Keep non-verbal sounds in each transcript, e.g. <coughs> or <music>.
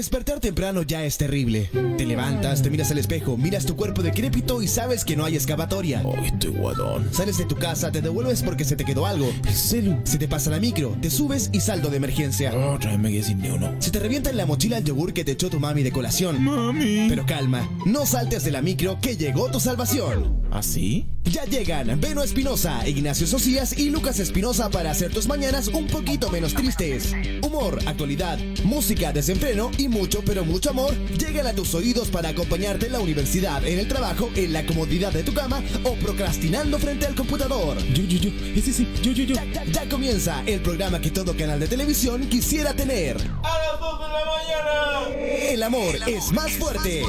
Despertar temprano ya es terrible. Te levantas, te miras al espejo, miras tu cuerpo decrépito y sabes que no hay excavatoria. Ay, estoy guadón. Sales de tu casa, te devuelves porque se te quedó algo. ¿En serio? Se te pasa la micro, te subes y saldo de emergencia. Otra vez me quedé sin ni uno. Se te revienta en la mochila el yogur que te echó tu mami de colación. Mami. Pero calma, no saltes de la micro que llegó tu salvación. ¿Así? Ya llegan Beno Espinosa, Ignacio Socias y Lucas Espinosa para hacer tus mañanas un poquito menos tristes. Humor, actualidad, música, desenfreno y mucho, pero mucho amor llegan a tus oídos para acompañarte en la universidad, en el trabajo, en la comodidad de tu cama o procrastinando frente al computador. Yo, yo, yo. Ese sí. Yo, yo, yo. Ya, ya- ya comienza el programa que todo canal de televisión quisiera tener. A las 2 de la mañana. El amor es más fuerte.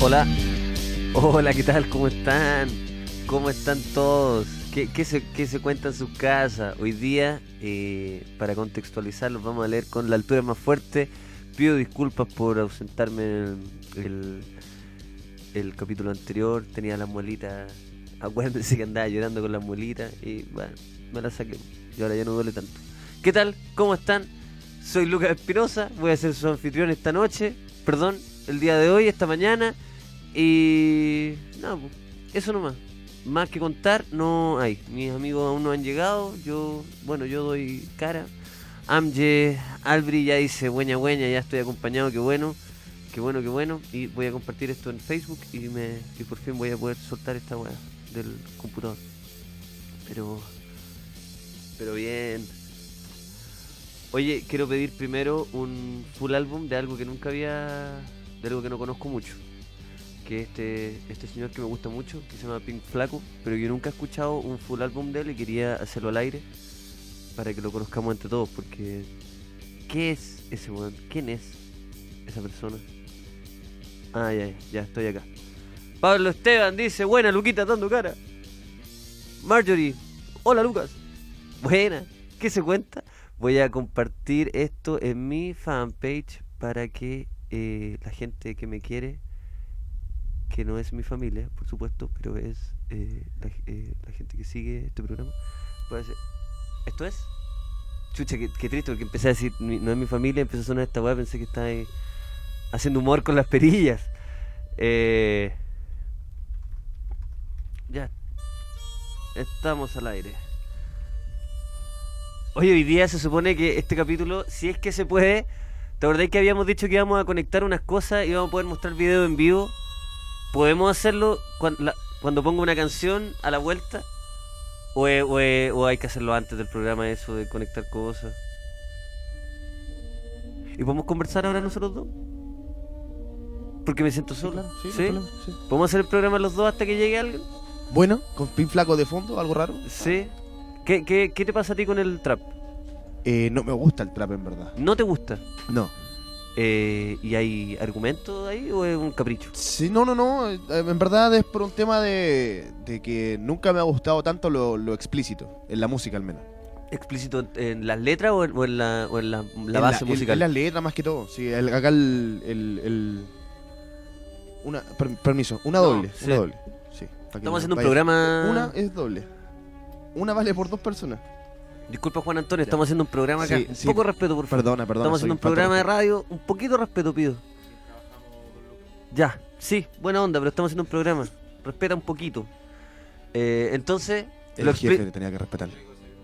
Hola, hola, ¿qué tal? ¿Cómo están? ¿Cómo están todos? ¿Qué, qué se, qué se cuenta en sus casas? Hoy día, eh, para contextualizarlos, vamos a leer con la altura más fuerte. Pido disculpas por ausentarme en el, el, capítulo anterior. Tenía las muelitas. <laughs> Acuérdense que andaba llorando con las muelitas y bueno, me las saqué. Y ahora ya no duele tanto. ¿Qué tal? ¿Cómo están? Soy Lucas Espinosa, voy a ser su anfitrión esta noche, perdón, el día de hoy, esta mañana. Y. No, pues, eso nomás. Más que contar, no hay. Mis amigos aún no han llegado. Yo, bueno, yo doy cara. Amje, Albri ya dice bueña bueña, ya estoy acompañado, qué bueno. Qué bueno, qué bueno. Y voy a compartir esto en Facebook y me y por fin voy a poder soltar esta weá del computador. Pero. Pero bien. Oye, quiero pedir primero un full álbum de algo que nunca había. de algo que no conozco mucho. Que este, este señor que me gusta mucho, que se llama Pink Flaco, pero yo nunca he escuchado un full álbum de él y quería hacerlo al aire para que lo conozcamos entre todos, porque. ¿Qué es ese weón? ¿Quién es esa persona? Ah, ya, ya, estoy acá. Pablo Esteban dice, buena Luquita dando cara. Marjorie, hola Lucas. Buena, ¿qué se cuenta? Voy a compartir esto en mi fanpage para que eh, la gente que me quiere, que no es mi familia, por supuesto, pero es eh, la, eh, la gente que sigue este programa, pueda hacer. ¿Esto es? Chucha, qué, qué triste, porque empecé a decir, "Mi- no es mi familia, empezó a sonar esta weá, pensé que estaba ahí haciendo humor con las perillas. Eh, ya, estamos al aire. Oye, hoy día se supone que este capítulo, si es que se puede, ¿te acordás que habíamos dicho que íbamos a conectar unas cosas y íbamos a poder mostrar video en vivo? ¿Podemos hacerlo cuan- la- cuando pongo una canción a la vuelta? ¿O, o o hay que hacerlo antes del programa eso de conectar cosas? ¿Y podemos conversar ahora nosotros dos? Porque me siento solo. Claro, sí, no ¿Sí? sí. ¿Podemos hacer el programa los dos hasta que llegue alguien? Bueno, con pin flaco de fondo, algo raro. Sí. ¿Qué, qué, qué te pasa a ti con el trap? Eh, no me gusta el trap en verdad. ¿No te gusta? No. Eh, ¿Y hay argumentos ahí o es un capricho? Sí, no, no, no. eh, En verdad es por un tema de, de que nunca me ha gustado tanto lo, lo explícito, en la música al menos. ¿Explícito en- las letras o en, o en la, o en la, la En base en- musical? En las letras más que todo. Sí, el- acá el, el- el- Una, per- permiso, una No, doble. sí. Una doble. Sí, Estamos haciendo un programa... Una es doble. Una vale por dos personas. Disculpa Juan Antonio, estamos haciendo un programa acá. Sí, un sí. poco de respeto, por favor. Perdona, perdona. estamos haciendo un programa de radio, un poquito de respeto pido. Ya, sí, buena onda, pero estamos haciendo un programa. Respeta un poquito. Eh, entonces, El lo jefe le tenía que respetar.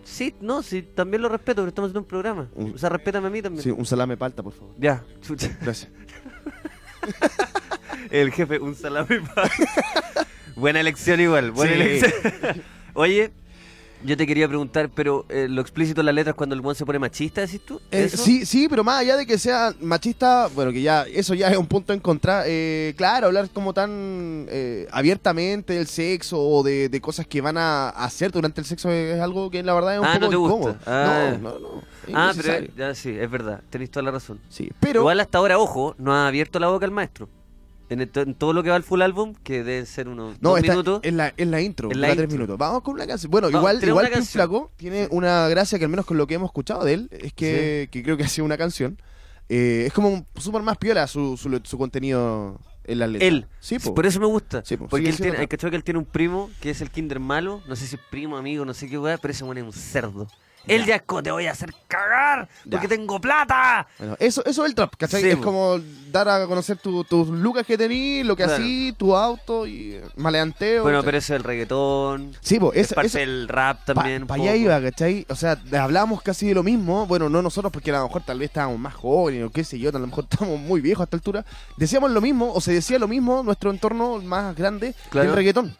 Sí, no, sí, también lo respeto, pero estamos haciendo un programa. Un- O sea, respétame a mí también. Sí, un salame palta, por favor. Ya, chucha. Gracias. <laughs> El jefe, un salame pa- <laughs> Buena elección igual, buena Sí. elección. <laughs> Oye, yo te quería preguntar, pero eh, lo explícito en las letras cuando el buen se pone machista, decís tú? Eh, sí, sí, pero más allá de que sea machista, bueno, que ya eso ya es un punto en contra. eh, claro, hablar como tan eh, abiertamente del sexo o de, de cosas que van a hacer durante el sexo es, es algo que la verdad es un Ah, poco ¿no te gusta? incómodo. Ah. No, no, no. es Ah, pero ya sí, es verdad, tenéis toda la razón. Sí, pero Igual hasta ahora, ojo, no ha abierto la boca el maestro. En, el- en todo lo que va al full álbum, que deben ser unos no, dos está minutos. en la, en la intro, En la la tres intro. minutos. Vamos con una canción. Bueno, Vamos, igual, igual. Flaco tiene una gracia que al menos con lo que hemos escuchado de él, es que, que creo que ha sido una canción. eh, es como súper más piola su, su, su contenido en las letras. Él. Sí, po. Por eso me gusta. Sí, po, porque él tiene, hay que él tiene un primo que es el Kinder malo. No sé si es primo, amigo, no sé qué weá, pero ese weón es un cerdo. El es como te voy a hacer cagar porque tengo plata. Bueno, eso, eso es el trap, ¿cachai? Sí, es po. como dar a conocer tu- tus lucas que tenís, lo que Claro. así, tu auto y maleanteo. Bueno, ¿cachai? pero eso es el reggaetón. Sí, pues, es eso, parte del rap también. un allá poco. iba, ¿cachai? O sea, hablábamos casi de lo mismo. Bueno, no nosotros, porque a lo mejor tal vez estábamos más jóvenes o qué sé yo, a lo <laughs> mejor estábamos muy viejos a esta altura. Decíamos lo mismo, o se decía lo mismo, nuestro entorno más grande, Claro. el reggaetón.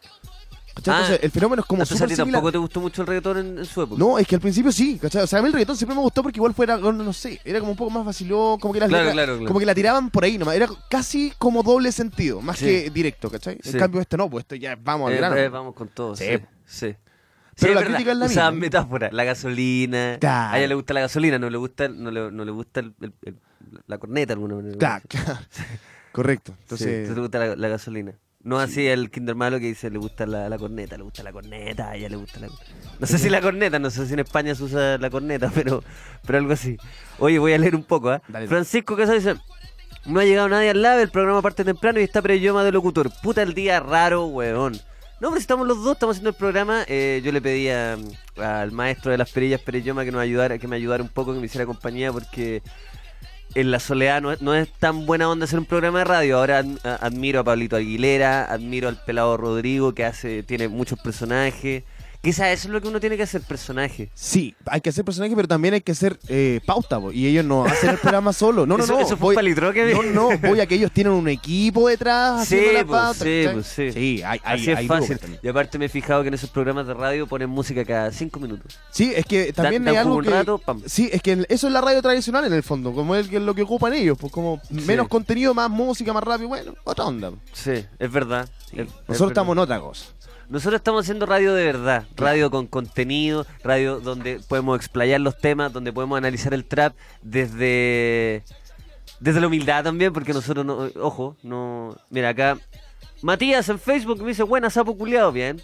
¿Cachai? Ah, Entonces, el fenómeno es como Entonces a ti similar. tampoco te gustó mucho el reggaetón en, en su época. No, es que al principio sí, ¿cachai? O sea, a mí el reggaetón siempre me gustó porque igual fuera, no, sé, era como un poco más vacilón, como que las Claro, letras- claro, claro. como que la tiraban por ahí nomás, era casi como doble sentido, más Sí. que directo, ¿cachai? Sí. En cambio este no, pues esto ya vamos al Eh, grano. eh, vamos con todo. Sí. Sí. sí. Pero Sí, la verdad, crítica es la usaban misma. metáfora, la gasolina. Claro. A ella le gusta la gasolina, no le gusta, no le, no le gusta el- el- el- la corneta alguna manera. Claro. <laughs> Correcto. Sí, Entonces, te gusta la, la gasolina. No así el Kinder Malo que dice le gusta la, la corneta, le gusta la corneta, a ella le gusta la No sé si la corneta, no sé si en España se usa la corneta, <laughs> pero, pero algo así. Oye, voy a leer un poco, ¿ah? Dale. Francisco Casado dice, no ha llegado nadie al lab, el programa parte temprano y está pre-idioma de locutor. Puta el día raro, weón. No, pero estamos los dos, estamos haciendo el programa. eh, yo le pedí a- al maestro de las perillas pre-idioma que nos ayudara, que me ayudara un poco, que me hiciera compañía, porque en la soledad no es, no es tan buena onda hacer un programa de radio. Ahora admiro a Pablito Aguilera, admiro al pelado Rodrigo, que hace tiene muchos personajes. Quizás eso es lo que uno tiene que hacer, personaje. sí, hay que hacer personaje, pero también hay que hacer eh, pauta, po, y ellos no hacen el programa solo. No, no, Eso- no. eso fue un palitroque. No, no, voy a que ellos tienen un equipo detrás <laughs> Sí, haciendo la pues, pauta, sí, pues, sí. Sí, hay, hay, Así es hay fácil. Y aparte me he fijado que en esos programas de radio ponen música cada cinco minutos. Sí, es que también Dan- hay algo un que... rato, pam. Sí, es que eso es la radio tradicional en el fondo, como es que- lo que ocupan ellos, pues como menos contenido, más música, más rápido, bueno, otra onda. Sí, es verdad. Sí. Es- es Nosotros verdad. estamos en otra cosa. Nosotros estamos haciendo radio de verdad, radio con contenido, radio donde podemos explayar los temas, donde podemos analizar el trap desde desde la humildad también, porque nosotros no, ojo, no, mira acá Matías en Facebook me dice, "Buena sapo culiado, bien."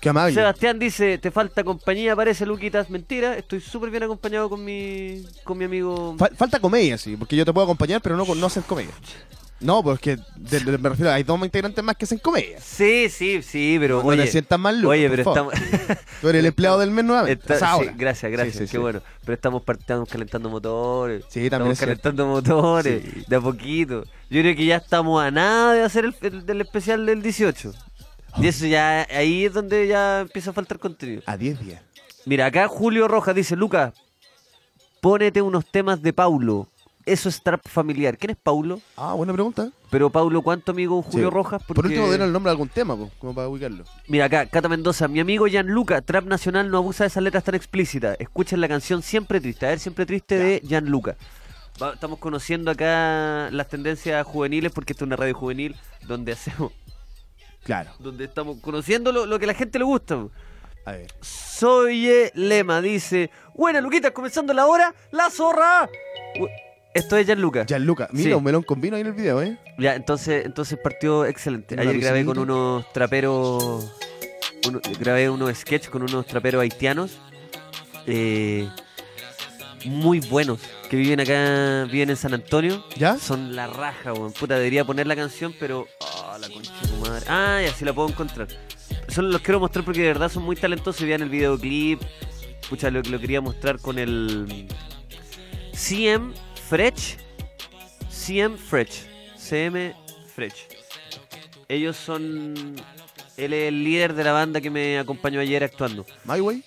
Qué amable. Sebastián dice, "Te falta compañía, parece Luquitas." Mentira, estoy súper bien acompañado con mi con mi amigo Fal- falta comedia, sí, porque yo te puedo acompañar, pero no, no hacer comedia. No, porque de- de- me refiero, hay dos integrantes más que hacen comedia. Sí, sí, sí, pero No oye, te sientas mal, Lucas, Oye, pero estamos Tú eres el empleado del mes nuevamente. Está- o sea, sí, ahora. gracias, gracias, Sí, sí, qué bueno. Pero estamos, estamos calentando motores. Sí, también Estamos es calentando motores, de a poquito. Yo creo que ya estamos a nada de hacer el, el- especial del 18. Y eso ya, ahí es donde ya empieza a faltar contenido. A 10 días. Mira, acá Julio Rojas dice, Luca, pónete unos temas de Paulo. Eso es trap familiar. ¿Quién es Paulo? Ah, buena pregunta. Pero Paulo, ¿cuánto amigo Julio Sí. Rojas? Por Porque- último, den el nombre de algún tema, po, como para ubicarlo. Mira acá, Cata Mendoza, mi amigo Gianluca, Trap Nacional no abusa de esas letras tan explícitas. Escuchen la canción Siempre Triste, a ver, Siempre Triste de Gianluca. Va- Estamos conociendo acá las tendencias juveniles porque esto es una radio juvenil donde hacemos, Claro. donde estamos conociendo lo, lo que a la gente le gusta. A ver. Soye Lema dice, buena Luquita, comenzando la hora, la zorra. U- Esto es Gianluca. Gianluca. Mira, Sí. un melón con vino ahí en el video, ¿eh? Ya, entonces, entonces partió excelente. Una Ayer grabé con unos traperos, uno- grabé unos sketches con unos traperos haitianos, eh, muy buenos, que viven acá, viven en San Antonio. ¿Ya? Son la raja, weón. Puta, debería poner la canción, pero... ah, la concha de tu madre. Ah, ya sí la puedo encontrar. Solo los quiero mostrar porque de verdad son muy talentosos. Vean el videoclip. Pucha, lo, lo quería mostrar con el... CM Fresh. CM Fresh. CM Fresh. Ellos son... Él es el líder de la banda que me acompañó ayer actuando. My Way.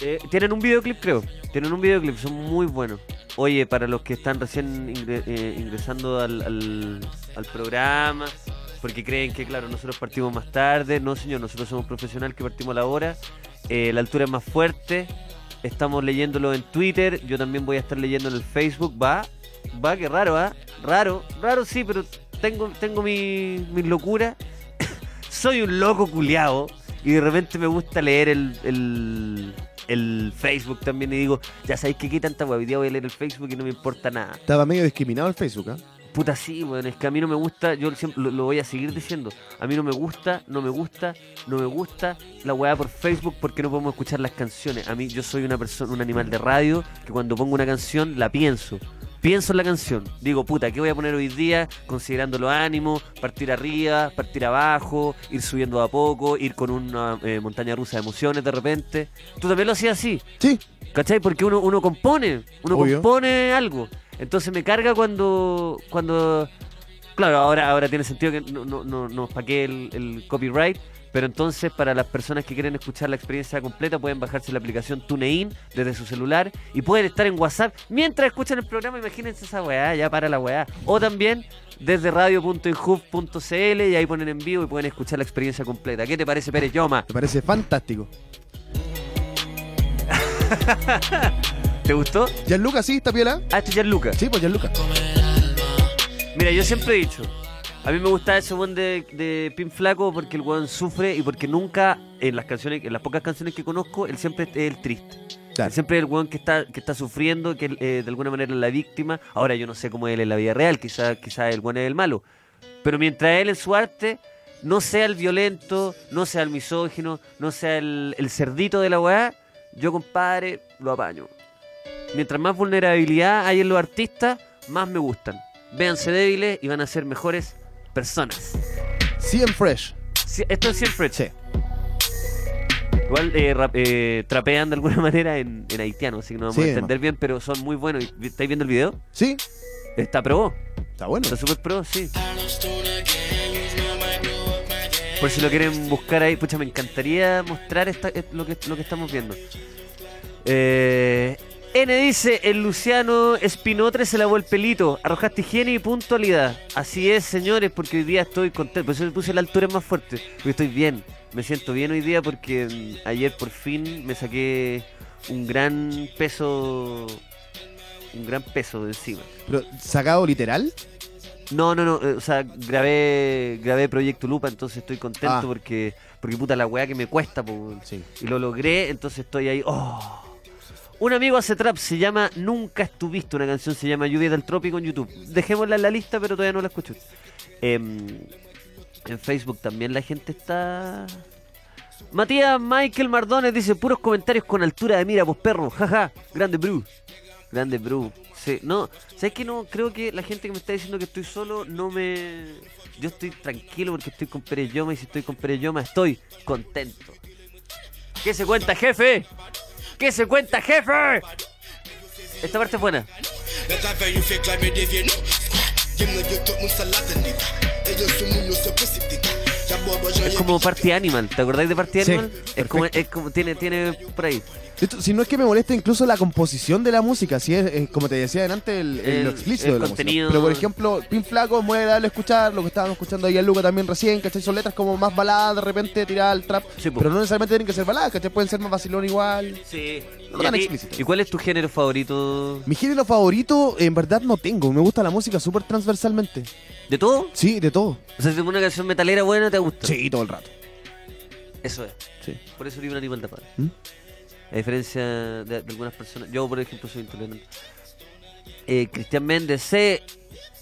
Eh, tienen un videoclip, creo. Tienen un videoclip, son muy buenos. Oye, para los que están recién ingre- eh, ingresando al, al- al programa, porque creen que, claro, nosotros partimos más tarde. No, señor, nosotros somos profesionales que partimos a la hora. Eh, la altura es más fuerte. Estamos leyéndolo en Twitter. Yo también voy a estar leyendo en el Facebook. Va, va, qué raro, ¿ah? Raro, raro sí, pero tengo, tengo mi, mi locura. <coughs> Soy un loco culiao y de repente me gusta leer el, el, el Facebook también y digo, ya sabéis que qué tanta día voy a leer el Facebook y no me importa nada. Estaba medio discriminado el Facebook, ¿ah? Puta sí, bueno, es que a mí no me gusta, yo siempre lo, lo voy a seguir diciendo, a mí no me gusta, no me gusta, no me gusta la weá por Facebook porque no podemos escuchar las canciones. A mí yo soy una persona, un animal de radio que cuando pongo una canción la pienso. pienso en la canción. Digo, puta, ¿qué voy a poner hoy día? Considerando los ánimos, partir arriba, partir abajo, ir subiendo a poco, ir con una eh, montaña rusa de emociones de repente. Tú también lo hacías así, Sí, ¿cachai? Porque uno, uno compone, uno Obvio. compone algo. Entonces me carga cuando, cuando claro, ahora, ahora tiene sentido que no, no, no, no paqué el, el copyright, pero entonces para las personas que quieren escuchar la experiencia completa pueden bajarse la aplicación TuneIn desde su celular y pueden estar en WhatsApp mientras escuchan el programa, imagínense esa weá, ya para la weá. O también desde radio.inhub.cl y ahí ponen en vivo y pueden escuchar la experiencia completa. ¿Qué te parece, Pérez Yoma? me parece fantástico. <laughs> ¿Te gustó? Gianluca, sí, está piola. Ah, esto ya es Lucas. Sí, pues Gianluca. Mira, yo siempre he dicho, a mí me gusta ese weón de, de Pin Flaco porque el weón sufre y porque nunca, en las canciones, en las pocas canciones que conozco, él siempre es el triste. Claro. Él siempre es el weón que está, que está sufriendo, que eh, de alguna manera es la víctima. Ahora yo no sé cómo él en la vida real, quizá, quizá el weón es el malo. Pero mientras él en su arte no sea el violento, no sea el misógino, no sea el, el cerdito de la weá, yo compadre lo apaño. Mientras más vulnerabilidad hay en los artistas, más me gustan. Véanse débiles y van a ser mejores personas. CM Fresh. Sí, Esto es siempre. Sí. Igual eh, rap- eh, trapean de alguna <laughs> manera en, en haitiano, así que no vamos Sí, a entender bien, pero son muy buenos. ¿Y- ¿Estáis viendo el video? Sí, Está pro. está bueno. Está super pro, sí. Por si lo quieren buscar ahí, pucha, me encantaría mostrar esta- eh, lo, que, lo que estamos viendo. Eh, N dice, el Luciano Espinotre se lavó el pelito, arrojaste higiene y puntualidad. Así es, señores, porque hoy día estoy contento. Por eso me puse la altura más fuerte, porque estoy bien. Me siento bien hoy día porque mm, ayer por fin me saqué un gran peso, un gran peso de encima. Pero, ¿sacado literal? No, no, no, eh, o sea, grabé grabé Proyecto Lupa, entonces estoy contento Ah. porque porque puta la weá que me cuesta, po. Sí. y lo logré, entonces estoy ahí. Oh. Un amigo hace trap, se llama Nunca Estuviste, una canción se llama Lluvia del Trópico en YouTube. Dejémosla en la lista, pero todavía no la escucho. Em, en Facebook también la gente está... Matías Michael Mardones dice, puros comentarios con altura de mira, pues perro, jaja, grande Bru. Grande Bru. Sí, no, ¿sabes que no? Creo que la gente que me está diciendo que estoy solo no me... Yo estoy tranquilo porque estoy con Pérez Yoma y si estoy con Pérez Yoma estoy contento. ¿Qué se cuenta, jefe? ¿Qué se cuenta, jefe? Esta parte es buena. Es como Party Animal. ¿Te acordáis de Party Sí, Animal? es como, es como tiene, tiene por ahí. Esto, si no es que me molesta incluso la composición de la música, si es, como te decía antes, el, el- El- lo explícito el de la contenido. música. Pero por ejemplo, Pin Flaco, muy agradable escuchar, lo que estábamos escuchando ahí en Luca también recién, ¿cachai? Son letras como más baladas de repente tiradas al trap, Sí, pero no necesariamente tienen que ser baladas, ¿cachai? Pueden ser más vacilón igual. Sí. No tan explícito. ¿Y cuál es tu género favorito? Mi género favorito, en verdad no tengo, me gusta la música súper transversalmente. ¿De todo? Sí, de todo. O sea, si te pones una canción metalera buena, ¿te gusta? Sí, todo el rato. Eso es. Sí. Por eso un animal de padre. ¿Mm? A diferencia de, de algunas personas. Yo, por ejemplo, soy intolerante. Eh, Cristian Méndez C.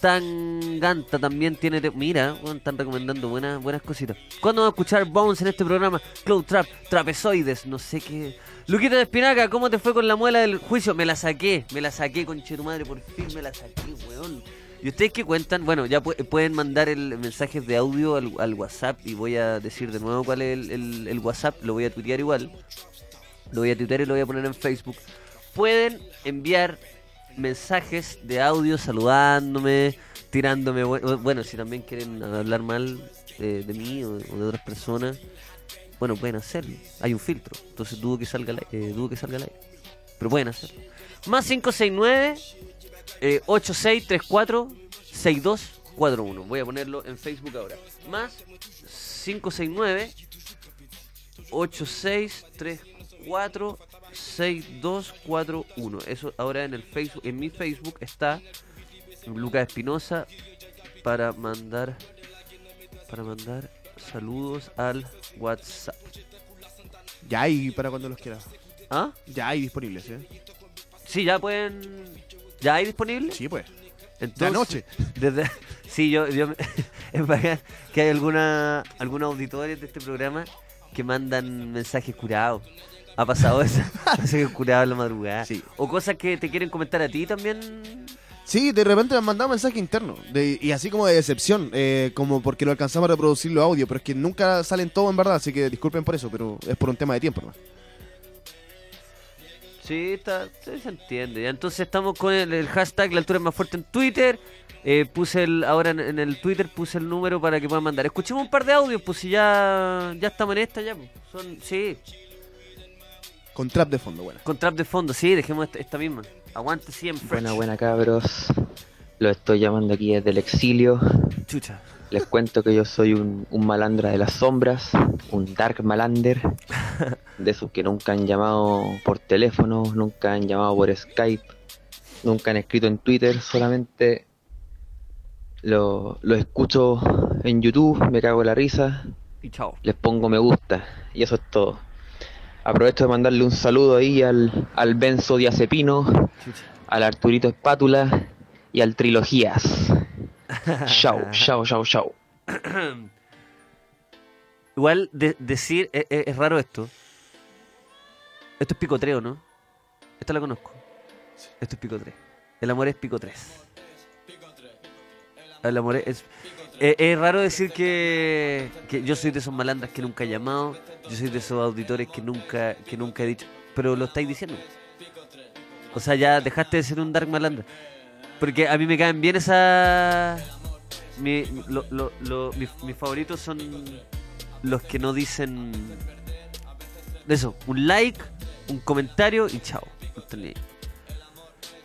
Tanganta también tiene. Mira, están recomendando buenas, buenas cositas. ¿Cuándo vamos a escuchar Bones en este programa? Cloud Trap, Trapezoides, no sé qué. Luquita de Espinaca, ¿cómo te fue con la muela del juicio? Me la saqué, me la saqué, conche tu madre, por fin me la saqué, weón. ¿Y ustedes qué cuentan? Bueno, ya pu- pueden mandar el mensajes de audio al, WhatsApp y voy a decir de nuevo cuál es el, WhatsApp, lo voy a tuitear igual. Lo voy a tuitear y lo voy a poner en Facebook. Pueden enviar mensajes de audio saludándome, tirándome. bu- Bueno, si también quieren hablar mal eh, de mí o de otras personas, bueno, pueden hacerlo. Hay un filtro, entonces dudo que salga eh, dudo que salga al. Pero pueden hacerlo. Más 569 eh, 8634 6241. Voy a ponerlo en Facebook ahora. Más 569 8634 6241. Eso ahora en el Facebook, en mi Facebook está Lucas Espinosa para mandar para mandar saludos al WhatsApp. Ya hay para cuando los quieras. ¿Ah? Ya hay disponibles, ¿eh? Sí, ya pueden ¿Ya hay disponible? Sí, pues. Entonces, noche. Desde, sí, yo, yo <laughs> es bacán que hay alguna, algunos auditores de este programa que mandan mensajes curados. Ha pasado eso, <laughs> mensajes curados en la madrugada. Sí. O cosas que te quieren comentar a ti también. Sí, de repente me han mandado mensaje interno. de- y así como de decepción. eh, como porque lo alcanzamos a reproducir los audios. Pero es que nunca salen todos en verdad. Así que disculpen por eso. Pero es por un tema de tiempo nomás. Sí, está, sí, se entiende. Entonces estamos con el, el hashtag La altura es más fuerte en Twitter. Eh, puse el, ahora en, en el Twitter puse el número para que puedan mandar. Escuchemos un par de audios, pues si ya, ya estamos en esta ya. pues. Son, sí, Con trap de fondo, bueno. con trap de fondo, sí, dejemos esta, esta misma. Aguante siempre. Buena, buena cabros. Lo estoy llamando aquí desde el exilio. Chucha. Les cuento que yo soy un, un malandra de las sombras, un dark malander, <laughs> de esos que nunca han llamado por teléfono, nunca han llamado por Skype, nunca han escrito en Twitter, solamente lo, lo escucho en YouTube, me cago en la risa, Y chao. les pongo me gusta y eso es todo. Aprovecho de mandarle un saludo ahí al, al Benzo Diazepino, al Arturito Espátula y al Trilogías. <laughs> Chau, chau, chau, chau. <clears throat> Igual de- decir, e- e- es, raro esto. Esto es picotreo, ¿no? Esta la conozco. Esto es picotreo. El amor es pico 3. El amor es... Es, es raro decir que, yo soy de esos malandras que nunca he llamado, yo soy de esos auditores que nunca, que nunca he dicho, pero lo estáis diciendo. O sea, ya dejaste de ser un dark malandra. Porque a mí me caen bien esa... Mi, lo- lo- mis, mis favoritos son los que no dicen eso, un like, un comentario y chao.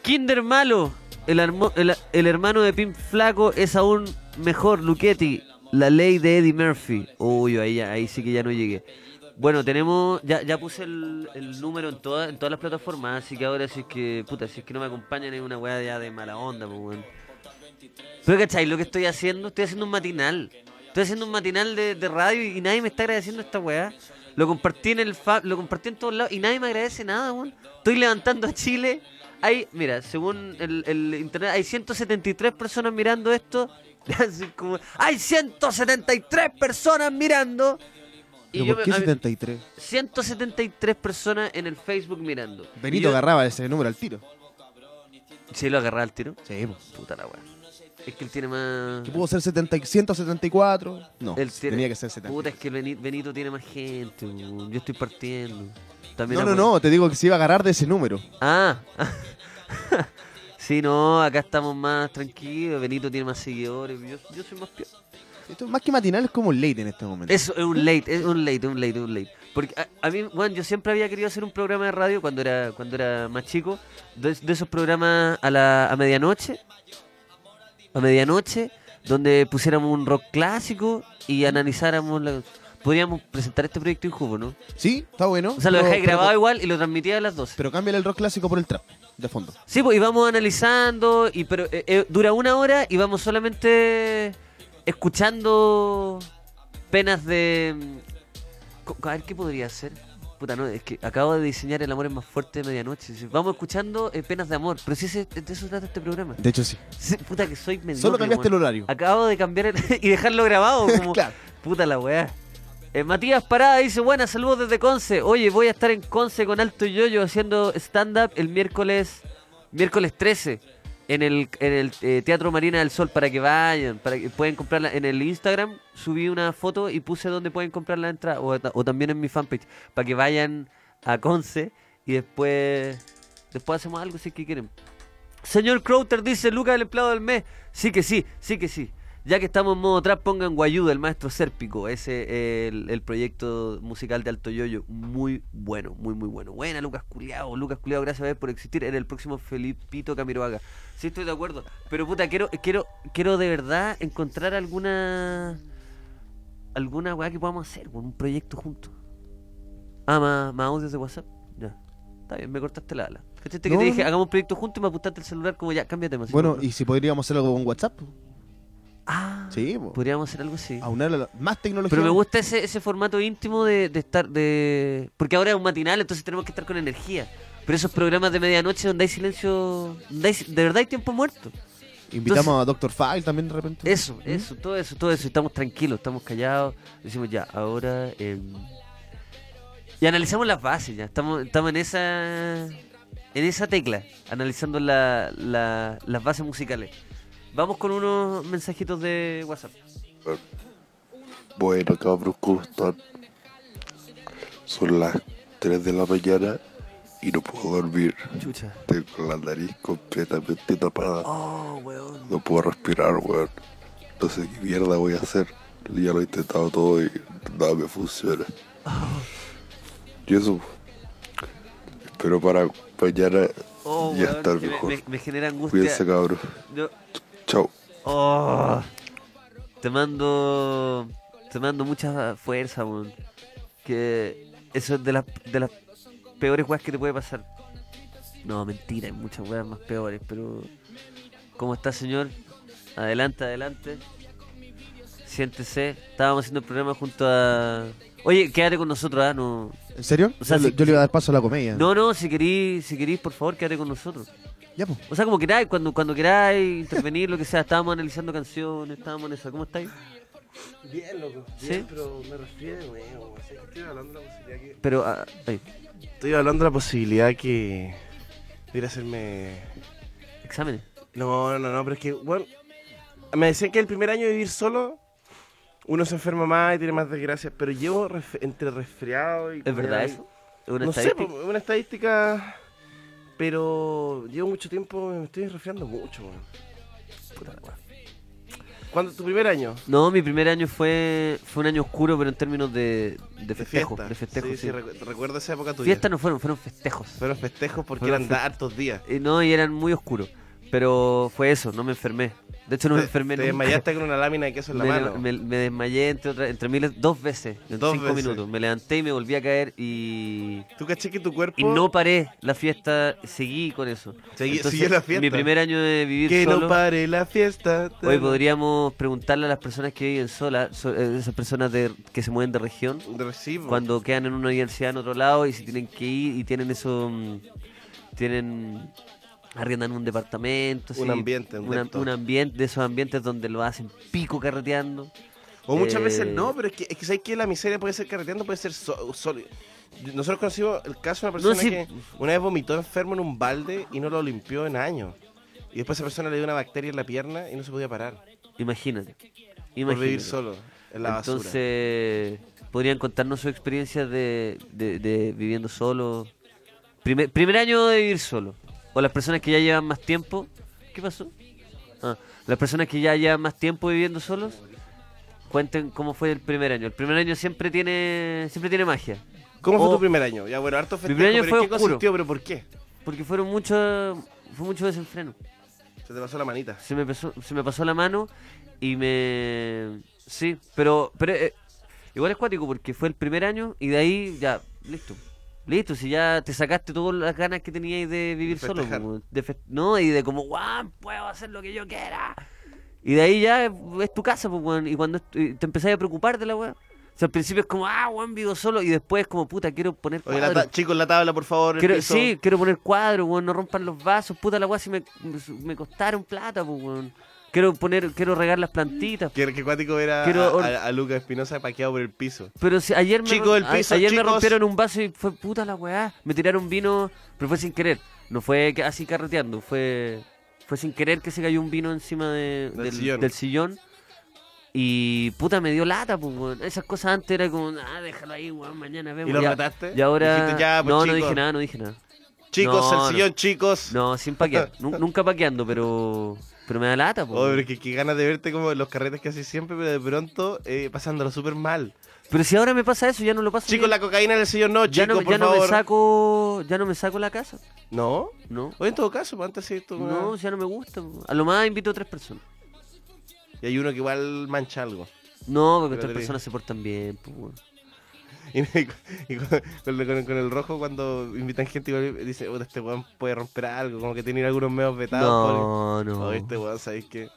Kinder malo, el, armo- el, el hermano de Pim Flaco es aún mejor, Luchetti. La ley de Eddie Murphy. Uy, ahí, ahí sí que ya no llegué. Bueno, tenemos, ya, ya puse el, número en, todas en todas las plataformas, así que ahora si es que, puta, si es que no me acompañan es una weá ya de mala onda, pues weón. Pero ¿cachai? Lo que estoy haciendo, estoy haciendo un matinal. Estoy haciendo un matinal de, radio y, y nadie me está agradeciendo esta weá. Lo compartí en el fa- lo compartí en todos lados y nadie me agradece nada, weón. Estoy levantando a Chile. Hay, mira, según el, el internet, hay 173 personas mirando esto. <laughs> Así como, hay 173 personas mirando. Y ¿Pero yo por me- qué a mí- 73? 173 personas en el Facebook mirando. Y Benito yo- agarraba ese número al tiro. Sí, lo agarraba al tiro. Sí, pues. Puta la weá. Es que él tiene más. ¿Que pudo ser 70, 174? No, Él tiene- tenía que ser 70. Puta, es que el Beni- Benito tiene más gente. weón. Yo estoy partiendo. También No, no, no, te digo que se iba a agarrar de ese número. Ah. <laughs> sí, no, acá estamos más tranquilos. Benito tiene más seguidores. Yo, yo soy más piola. Esto más que matinal es como late en este momento. Eso es un late, es un late, un late, un late. Porque a, a mí, bueno, yo siempre había querido hacer un programa de radio cuando era cuando era más chico, de, de esos programas a la a medianoche, a medianoche, donde pusiéramos un rock clásico y analizáramos la podríamos presentar este proyecto en Jugo, ¿no? Sí, está bueno. O sea, lo dejáis pero- grabado igual y lo transmitía a las 12. Pero cámbiale el rock clásico por el trap, de fondo. Sí, pues y vamos analizando, y pero eh, eh, dura una hora y vamos solamente escuchando penas de... mm, A ver, ¿qué podría ser? Puta, no, es que acabo de diseñar El amor es más fuerte de medianoche. Vamos escuchando eh, penas de amor, pero sí, ese- de eso trata este programa. De hecho, sí. Sí, puta que soy mediocre, Solo cambiaste el horario. Acabo de cambiar el- <laughs> y dejarlo grabado <laughs> como... Claro. Puta la weá. Eh, Matías Parada dice, buenas, saludos desde Conce. Oye, voy a estar en Conce con Alto Yoyo haciendo stand-up el miércoles miércoles 13 en el, en el eh, Teatro Marina del Sol para que vayan, para que pueden comprarla en el Instagram. Subí una foto y puse donde pueden comprar la entrada o, ta- o también en mi fanpage para que vayan a Conce y después después hacemos algo si es que quieren. Señor Crowter dice, Lucas el empleado del mes. Sí que sí, sí que sí. Ya que estamos en modo trap, pongan Guayú del maestro Sérpico. Ese es el, el proyecto musical de Alto Yoyo. Muy bueno, muy, muy bueno. Buena, Lucas Culeado. Lucas Culeado, gracias a ver por existir. Era el próximo Felipito Camiroaga. Sí, estoy de acuerdo. Pero puta, quiero, quiero, quiero de verdad encontrar alguna. alguna weá que podamos hacer, un proyecto juntos. Ah, más, más audios de WhatsApp. Ya. Está bien, me cortaste la ala. ¿Cachaste que te dije, no. hagamos un proyecto juntos y me apuntaste el celular como ya, cámbiate más. Bueno, y si podríamos hacer algo con WhatsApp. Ah, Sí, po. podríamos hacer algo así. aunar la- más tecnología. Pero me gusta ese, ese formato íntimo de, de estar de porque ahora es un matinal, entonces tenemos que estar con energía. Pero esos programas de medianoche donde hay silencio, donde hay- de verdad hay tiempo muerto. Invitamos a Dr. File también de repente. Eso, eso, todo eso, todo eso. Estamos tranquilos, estamos callados. Decimos ya, ahora. eh, y analizamos las bases ya. Estamos, estamos en esa. en esa tecla, analizando la- la- las bases musicales. Vamos con unos mensajitos de WhatsApp. Bueno, cabros, ¿cómo están? Son las 3 de la mañana y no puedo dormir. Chucha. Tengo la nariz completamente tapada. Oh, weón. No puedo respirar, weón. No sé qué mierda voy a hacer. Ya lo he intentado todo y nada me funciona. Y eso. Espero para mañana Oh, ya weón, estar mejor. me- me genera angustia. Cuídense, cabros. No. Oh, te mando. Te mando mucha fuerza, weón. Que eso es de las, de las peores weas que te puede pasar. No, mentira, hay muchas weas más peores, pero. ¿Cómo está, señor? Adelante, adelante. Siéntese. Estábamos haciendo el programa junto a. Oye, quédate con nosotros, ¿ah? No, ¿En serio? O sea, yo, si- yo le iba a dar paso a la comedia. no, no, si querís, si querís, por favor, quédate con nosotros. Ya, pues. O sea, como queráis, cuando, cuando queráis intervenir, lo que sea. Estábamos analizando canciones, estábamos en eso. ¿Cómo estáis? Bien, loco. ¿Sí? Pero me resfrié de nuevo. o sea, que Estoy hablando de la posibilidad que... Pero, ah, ahí, Estoy hablando de la posibilidad que... De ir a hacerme... exámenes. No, no, no, pero es que, bueno... Me decían que el primer año de vivir solo... Uno se enferma más y tiene más desgracias, pero llevo ref- entre resfriado y... ¿Es verdad y- eso? ¿Es una no sé, estadística? po, una estadística... Pero llevo mucho tiempo, me estoy resfriando mucho, weón. Puta la wea. ¿Cuándo? ¿Tu primer año? No, mi primer año fue fue un año oscuro, pero en términos de, de De festejo. De festejo, sí, sí. sí, recu- recuerdo esa época tuya. Fiestas no fueron, fueron festejos. Fueron festejos porque Fueron eran de fe- hartos días. Y no, y eran muy oscuros. Pero fue eso, no me enfermé. De hecho, no me enfermé Te nunca. desmayaste con una lámina de queso en la me, mano. me- me desmayé entre, otra- entre miles, dos veces en Dos cinco veces. minutos. Me levanté y me volví a caer y, ¿Tú caché que tu cuerpo... y no paré la fiesta, seguí con eso. Entonces, siguió la fiesta. Mi primer año de vivir Que solo. no pare la fiesta. Hoy podríamos preguntarle a las personas que viven solas, so- eh, esas personas de, que se mueven de región, Recibo. cuando quedan en una universidad en otro lado y si tienen que ir y tienen eso, mm, tienen, arriendan un departamento, Un ambiente, un una- depto. un ambiente de esos ambientes donde lo hacen pico carreteando. O muchas Eh, veces no, pero es que, es que sabes que la miseria puede ser carreteando, puede ser so- solo. Nosotros conocimos el caso de una persona sí. que una vez vomitó enfermo en un balde y no lo limpió en años. Y después esa persona le dio una bacteria en la pierna y no se podía parar. Imagínate. Por vivir solo en la basura. Entonces, podrían contarnos su experiencia de, de- de viviendo solo. Primer, primer año de vivir solo. O las personas que ya llevan más tiempo. ¿Qué pasó? Ah, las personas que ya llevan más tiempo viviendo solos. Cuenten cómo fue el primer año. El primer año siempre tiene siempre tiene magia. ¿Cómo fue tu primer año? Ya, bueno, harto festejo, primer año pero fue ¿en qué oscuro. consistió? ¿Pero por qué? Porque fueron mucho, fue mucho desenfreno. Se te pasó la manita. Se me, pasó, se me pasó la mano y me... Sí, pero, pero eh, igual es cuático porque fue el primer año y de ahí ya, listo. Listo, si ya te sacaste todas las ganas que teníais de vivir solo. como de no, y de como, guau, puedo hacer lo que yo quiera. Y de ahí ya es, tu casa, pues, weón. Y cuando te empezás a preocupar de la weá. O sea, al principio es como, ah, weón, vivo solo. Y después es como, puta, quiero poner Oye, la cuadros. ta- chicos, la tabla, por favor. Quiero, sí, quiero poner cuadros, weón, no rompan los vasos, puta la weá si me, me costaron plata, pues, weón. Quiero poner, quiero regar las plantitas. Qué, qué cuático ver a, Quiero a, a Lucas Espinosa paqueado por el piso. Pero si ayer me, del a- ayer me rompieron un vaso y fue puta la weá. Me tiraron vino, pero fue sin querer. No fue que- así carreteando, fue fue sin querer que se cayó un vino encima de- Del del, sillón. del sillón. Y puta me dio lata, pues, weón. Esas cosas antes era como, ah, déjalo ahí, weón, mañana vemos. ¿Y lo Ya- mataste? Y ahora. Dijiste, ya, pues, no, no dije nada, no dije nada. Chicos, No, el sillón, chicos. No, sin paquear. <laughs> Nu- nunca paqueando, pero. Pero me da lata, pues. Oh, pero que, que ganas de verte como en los carretes que haces siempre, pero de pronto eh, pasándolo súper mal. Pero si ahora me pasa eso, ya no lo paso. Chicos, la cocaína en el sillón no, ya chicos, no, por ya no favor. me saco. Ya no me saco la casa. ¿No? No. O en todo caso, pues antes sí esto. No, ya no me gusta. po. A lo más invito a tres personas. Y hay uno que igual mancha algo. No, porque Pero personas se portan bien, pues, Y, y con, con- con- con el rojo, cuando invitan gente, igual dice, "Puta, este weón puede romper algo, como que tiene algunos medios vetados. No, no. Oh, este weón, ¿sabéis qué?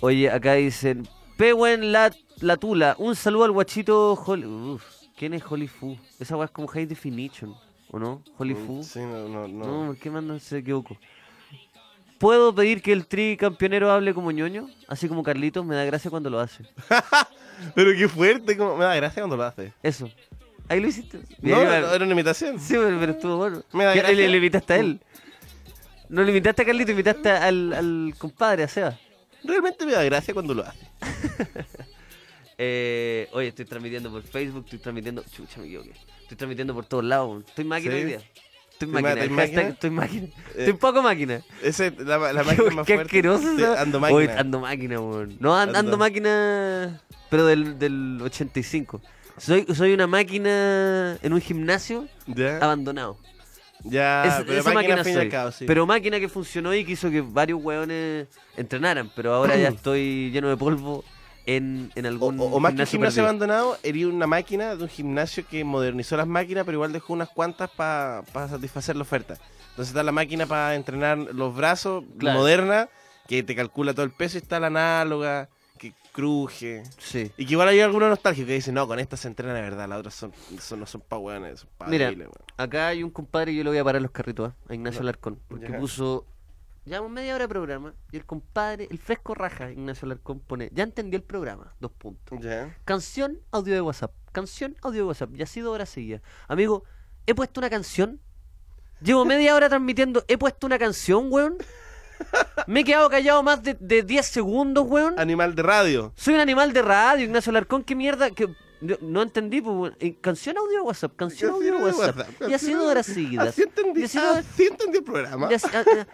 Oye, acá dicen, Pehuen la, la Tula, un saludo al guachito Holly. Uf, ¿quién es Holly Fu? Esa weá es como High Definition, ¿o no? Holly Fu. Mm, Sí, no, no, no. No, ¿por qué manda se equivoco? ¿Puedo pedir que el tri campeonero hable como ñoño? Así como Carlitos, me da gracia cuando lo hace. <laughs> Pero qué fuerte, como... me da gracia cuando lo hace. Eso. Ahí lo hiciste. No, no, era una imitación. Sí, pero, pero estuvo bueno. Me da ¿Qué- gracia. le, le invitaste a él. No le invitaste a Carlito, invitaste al, al compadre, a Seba. Realmente me da gracia cuando lo hace. <laughs> Eh, oye, estoy transmitiendo por Facebook, estoy transmitiendo. Chucha, me equivoqué. Estoy transmitiendo por todos lados. Estoy máquina ¿Sí? hoy día. Estoy ¿Estoy máquina. estoy hashtag máquina? Estoy máquina. Eh, Estoy un poco máquina. Ese, la, la <laughs> Qué, máquina más qué fuerte. asqueroso. Sí, esa- Ando Oye, máquina. ando máquina, weón. No, an- ando, Ando. máquina. Pero del, del 85. Soy, soy una máquina en un gimnasio abandonado. ya Es- pero esa máquina soy. cabo, sí. Pero máquina que funcionó y que hizo que varios hueones entrenaran. Pero ahora ya <clears throat> estoy lleno de polvo en, en algún o- o más que un gimnasio perdido. abandonado, hería una máquina de un gimnasio que modernizó las máquinas, pero igual dejó unas cuantas para satisfacer la oferta. Entonces está la máquina para entrenar los brazos, Claro. moderna, que te calcula todo el peso, y está la análoga, cruje. Sí. Y que igual hay algunos nostálgicos que dicen, no, con esta se entrena de verdad, las otras son, son- no son pa' hueones, son pa' Mira, débiles, weón". acá hay un compadre y yo le voy a parar los carritos ¿ah? a Ignacio No. Alarcón. Porque puso. Llevamos media hora de programa y el compadre, el fresco raja, Ignacio Alarcón, pone. Ya entendí el programa. Dos puntos. Ya. Canción, audio de WhatsApp. Canción, audio de WhatsApp. Ya ha sido hora seguida. Amigo, he puesto una canción. Llevo media hora transmitiendo. He puesto una canción, weón. Me he quedado callado más de, de 10 segundos, weón. Animal de radio. Soy un animal de radio, Ignacio Alarcón. ¿Qué mierda? que no, no entendí, pues. Eh, Canción, audio WhatsApp. Canción, audio WhatsApp. Y ha sido horas seguidas. Así entendí, Y así entendí el programa. Ya,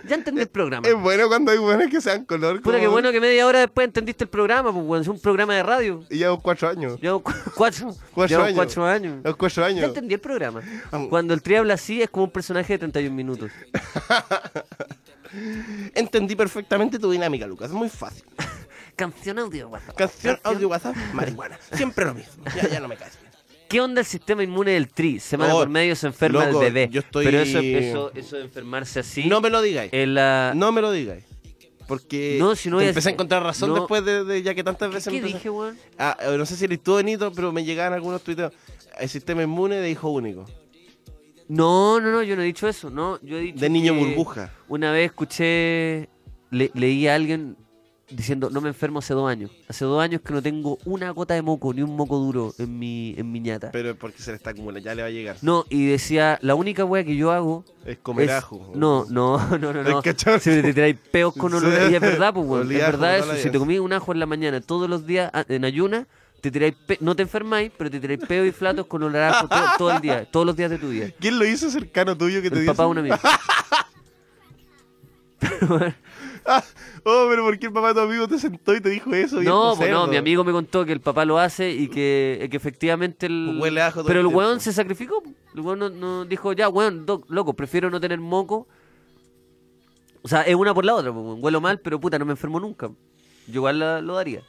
ya entendí el <laughs> programa. Es bueno cuando hay buenas que sean color. Puta, qué como- bueno que media hora después entendiste el programa, pues, weón. Es un programa de radio. Y llevo cuatro años. Llevo cu- <laughs> cuatro, Cuatro llevo años. cuatro años. Los cuatro Ya años. entendí el programa. Cuando el tri habla así es como un personaje de 31 minutos. <laughs> Entendí perfectamente tu dinámica, Lucas. Es muy fácil. <laughs> Canción audio WhatsApp. Canción, audio, WhatsApp, marihuana. Siempre lo mismo. Ya, ya no me caes. ¿Qué onda el sistema inmune del tri? Semana por medio se enferma loco, el bebé. yo estoy- Pero eso, eso, eso de enfermarse así. No me lo digáis. la... No me lo digáis. Porque No, si no te empecé a encontrar razón no. después de, de- ya que tantas ¿Qué, veces qué empecé- dije, weón? Ah, eh, no sé si eres tú, Benito, pero me llegaban algunos tuiteos. El sistema inmune de hijo único. No, no, no, yo no he dicho eso. No, yo he dicho De niño burbuja. Una vez escuché, le- leí a alguien diciendo, no me enfermo hace dos años. Hace dos años que no tengo una gota de moco, ni un moco duro en mi, en mi ñata. Pero porque se le está acumulando, ya le va a llegar. No, y decía, la única wea que yo hago Es comer es- ajo. No, no, no, no, <laughs> no. Si te tiráis peos con <laughs> olor. Sí. Y es verdad, pues, weón. Es Olía verdad eso. la Si vida. te comís un ajo en la mañana todos los días ah, en ayuna, te tiráis no te enfermáis, pero te tiráis peos y flatos con olor a ajo todo, todo el día, todos los días de tu vida. ¿Quién lo hizo cercano tuyo que te El dio papá de un amigo. <laughs> Pero, Ah, <laughs> oh, pero ¿por qué el papá de tu amigo te sentó y te dijo eso? no, pues no, mi amigo me contó que el papá lo hace y que, que efectivamente el... Huele ajo todo Pero el el weón se sacrificó. El weón no, no dijo, ya, weón, doc, loco, prefiero no tener moco. O sea, es una por la otra, pues, huelo mal, pero puta, no me enfermo nunca. Yo igual la- lo daría.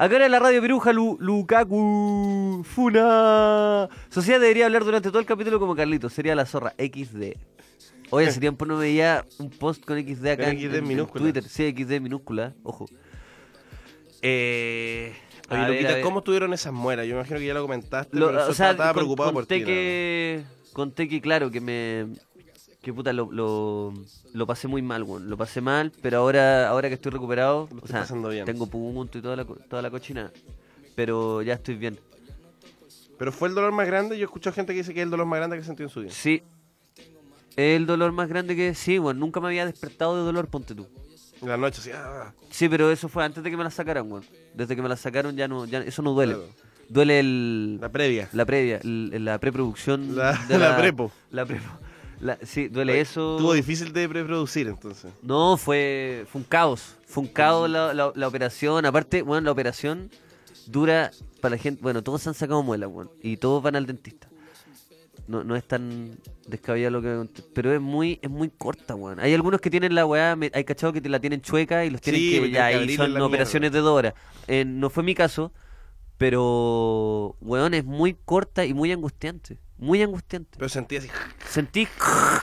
Acá era la radio Piruja, Lu, Lukaku, Funa. Sociedad debería hablar durante todo el capítulo como Carlito, sería la zorra, XD. Hoy hace tiempo no veía un post con XD acá Con en, XD en- en. Twitter. Sí, XD minúscula, ojo. Eh, Oye, ver. ¿cómo estuvieron esas mueras? Yo imagino que ya lo comentaste, Lo- pero o sea, estaba con- preocupado por conté ti. que conté que claro que me que puta lo, lo, lo pasé muy mal, weón. Lo pasé mal, pero ahora ahora que estoy recuperado, o sea, bien. tengo punto y toda la toda la cochina, pero ya estoy bien. Pero fue el dolor más grande. Yo escucho gente que dice que es el dolor más grande que sentido en su vida. Sí. El dolor más grande que sí, bueno, nunca me había despertado de dolor, ponte tú. En la noche, así. ah, Sí, pero eso fue antes de que me la sacaran, weón. Desde que me la sacaron ya no ya eso no duele. Claro. Duele el la previa. la previa, el- la preproducción La- de <laughs> la prepo. La prepo. La- sí, duele Oye, eso. Estuvo difícil de preproducir, entonces. No, fue, fue un caos. Fue un caos la, la- la operación. Aparte, bueno, la operación dura para la gente. Bueno, todos se han sacado muelas, bueno, y todos van al dentista. No, no es tan descabellado lo que conté, pero es muy es muy corta, weón. Hay algunos que tienen la weá, me- hay cachados que te la tienen chueca y los tienen Sí, que tienen ya abrirle son operaciones de dos horas. Eh, no fue mi caso, pero weón es muy corta y muy angustiante, muy angustiante. Pero sentí así. Sentí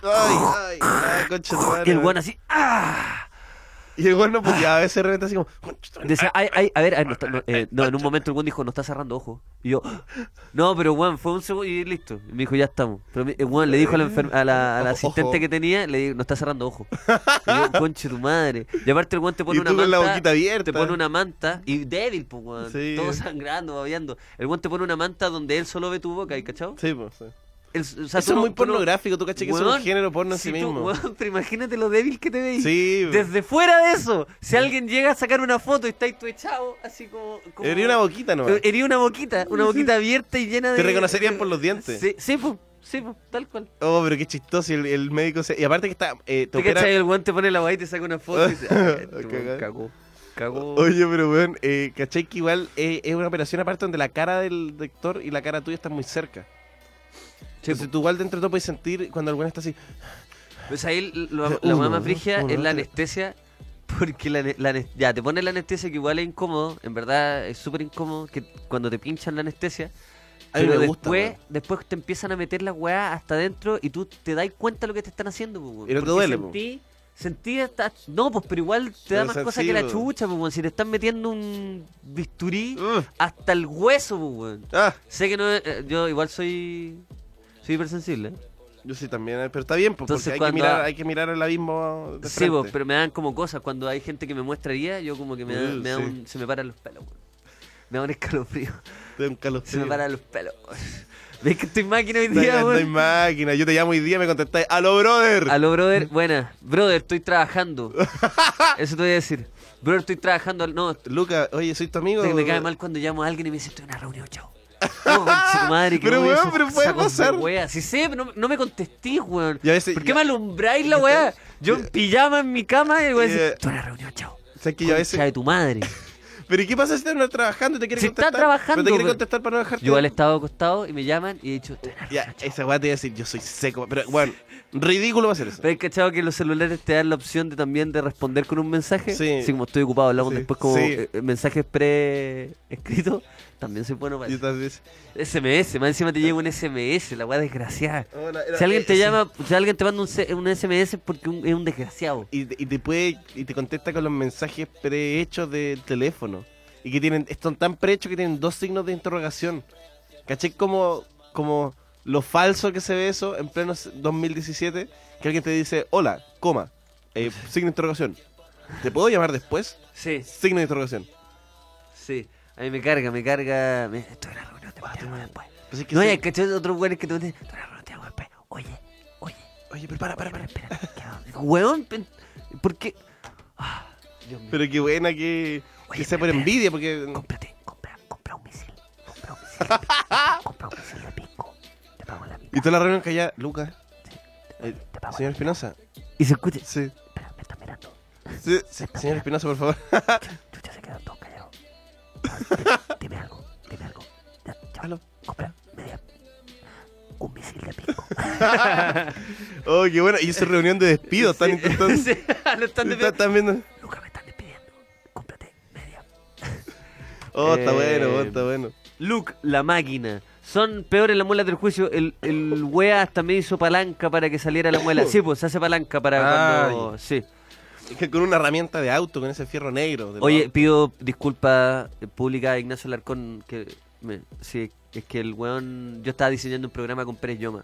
Ay, ay, ay, concha madre. el weón así, ¡ah! <laughs> Y el weón no puteaba a veces de repente así como. "Concha tu madre". Decía, ay, ay, a ver, ay, no, está- no, eh, no, en un momento el weón dijo, no está cerrando ojo. Y yo, no, pero weón, fue un segundo y listo. Y me dijo, ya estamos. Pero mi- el weón le dijo a la, enfer- a la, a la Ojo, asistente ojo. que tenía, le dijo, no está cerrando ojo. Y yo, <laughs> conche tu madre. Y aparte el weón te pone Y una tú con manta. la boquita abierta. Te pone una manta y débil, pues, weón. Sí. Todo sangrando, babeando. El weón te pone una manta donde él solo ve tu boca, ¿y cachado? Sí, pues. sí. El- Eso es muy pornográfico, tú caché que eso es Weón, un género porno en sí tú- mismo. weón, pero imagínate lo débil que te veis. Sí. Desde fuera de eso, si alguien llega a sacar una foto y estáis tú echado, así como. como Herí una boquita no. Eh, herí una boquita, una boquita abierta y llena de. Te reconocerían por los dientes. Sí, sí, pues, sí, pues, tal cual. Oh, pero qué chistoso. Y el, el médico se. Y aparte que está. Eh, te. El guante pone la guay y te saca una foto y dice. <laughs> "Ah, este weón. Cagó. Cagó. Oye, pero weón, eh, ¿cachai que igual eh, es una operación aparte donde la cara del doctor y la cara tuya están muy cerca? Entonces tú igual dentro de todo puedes sentir cuando el weón está así. Pues ahí lo- Uno, weá más frigia es la anestesia. <laughs> Porque la, la ya te ponen la anestesia que igual es incómodo, en verdad es súper incómodo que cuando te pinchan la anestesia. A mí pero me gusta, después, después te empiezan a meter las weá hasta adentro y tú te das cuenta de lo que te están haciendo. po. Y no te duele, po. Sentí, sentí hasta- No, pues pero igual te da Pero más es cosa que la chucha, pues, weón. Si te están metiendo un bisturí "Ugh". hasta el hueso, pues, weón. Ah, Sé que no eh, yo igual soy. Soy hipersensible. yo sí también, eh, pero está bien, pues, Entonces, porque hay que, mirar, hay que mirar el abismo de Sí, vos, pero me dan como cosas. Cuando hay gente que me muestraría, yo como que me da, Uh, me da sí. un- se me paran los pelos, weón. Me da un escalofrío. Un Se me paran los pelos. <laughs> ¿Ves que estoy máquina hoy Estoy- día, estoy weón? máquina. Yo te llamo hoy día y me contestáis. ¡Aló, brother! Aló, brother. Buena. Brother, estoy trabajando. <laughs> Eso te voy a decir. Brother, estoy trabajando. No, Luca, oye, ¿soy tu amigo? me cae mal cuando llamo a alguien y me dice, estoy en una reunión, chao. <laughs> No, madre, que Pero, weón, pero puede pasar. wea. Sí sé, no, no me contestís, weón. Veces- ¿Por qué ya- me alumbráis la weá? Yo en pijama en mi cama y voy a Ya. decir, estoy en una reunión, chao. ¿Sabes que yo a Concha de veces... tu madre. <laughs> ¿Pero y qué pasa si estás trabajando y te quiere Si está trabajando, Pero te quiere contestar para no dejarte... Yo igual he estado acostado y me llaman y he dicho, "Estoy en una Ya, esa weá te iba a decir, yo soy seco. Pero, bueno, ridículo va a ser eso. ¿Pero has cachado que los celulares te dan la opción de también de responder con un mensaje? Sí. Así como estoy ocupado, hablamos Sí, después como sí. eh, eh, mensajes pre-escritos. También soy bueno para Y eso. otras veces... SMS, más encima te llega un SMS, la weá desgraciada. Hola, era- Si alguien eh, te llama, si alguien te manda un, un SMS porque un- es un desgraciado. Y, te- y te puede y te contesta con los mensajes prehechos del teléfono y que tienen están tan prehechos que tienen dos signos de interrogación ¿caché? como como lo falso que se ve eso en pleno s- 2017 que alguien te dice hola coma eh, <laughs> signo de interrogación ¿te puedo llamar después? Sí, signo de interrogación sí. A mí me carga, me carga. me- estoy en la reunión, te llamo después. Pues es que No, sí. hay cachado otros weones que te dicen, estoy en la reunión, te llamo después. Oye, oye, oye pero para para para espera, ¿qué hago? Weón, ¿por qué? Ah, Dios mío. pero qué buena que, Oye, que sea por envidia porque Cómprate, compra, compra un misil. Compra un misil. <laughs> compra un misil de pico. Te pago la mitad. y toda la reunión callada Luca eh, te pago señor. Espinosa Y se escucha. sí, Espera, me están mirando. sí, sí, señor Espinosa por favor Chucha, se quedan todos <laughs> Dime algo, dime algo. Ya, chao. Aló. Compra media. Un misil de pico. <laughs> oh qué bueno y esa reunión de despido están Sí, intentando sí, <laughs> lo están Está- están viendo. Luca, me están despidiendo. Cómprate media. Oh, está Eh, bueno, oh, está bueno. Luke, la máquina. Son peores las muelas del juicio. El, el wea hasta me hizo palanca para que saliera la muela. <coughs> Sí, pues se hace palanca para Ah, cuando. Sí. <laughs> Con una herramienta de auto, con ese fierro negro. Oye, auto. pido disculpas públicas a Ignacio Larcón. Que me- sí, es que el weón. Yo estaba diseñando un programa con Pérez Yoma.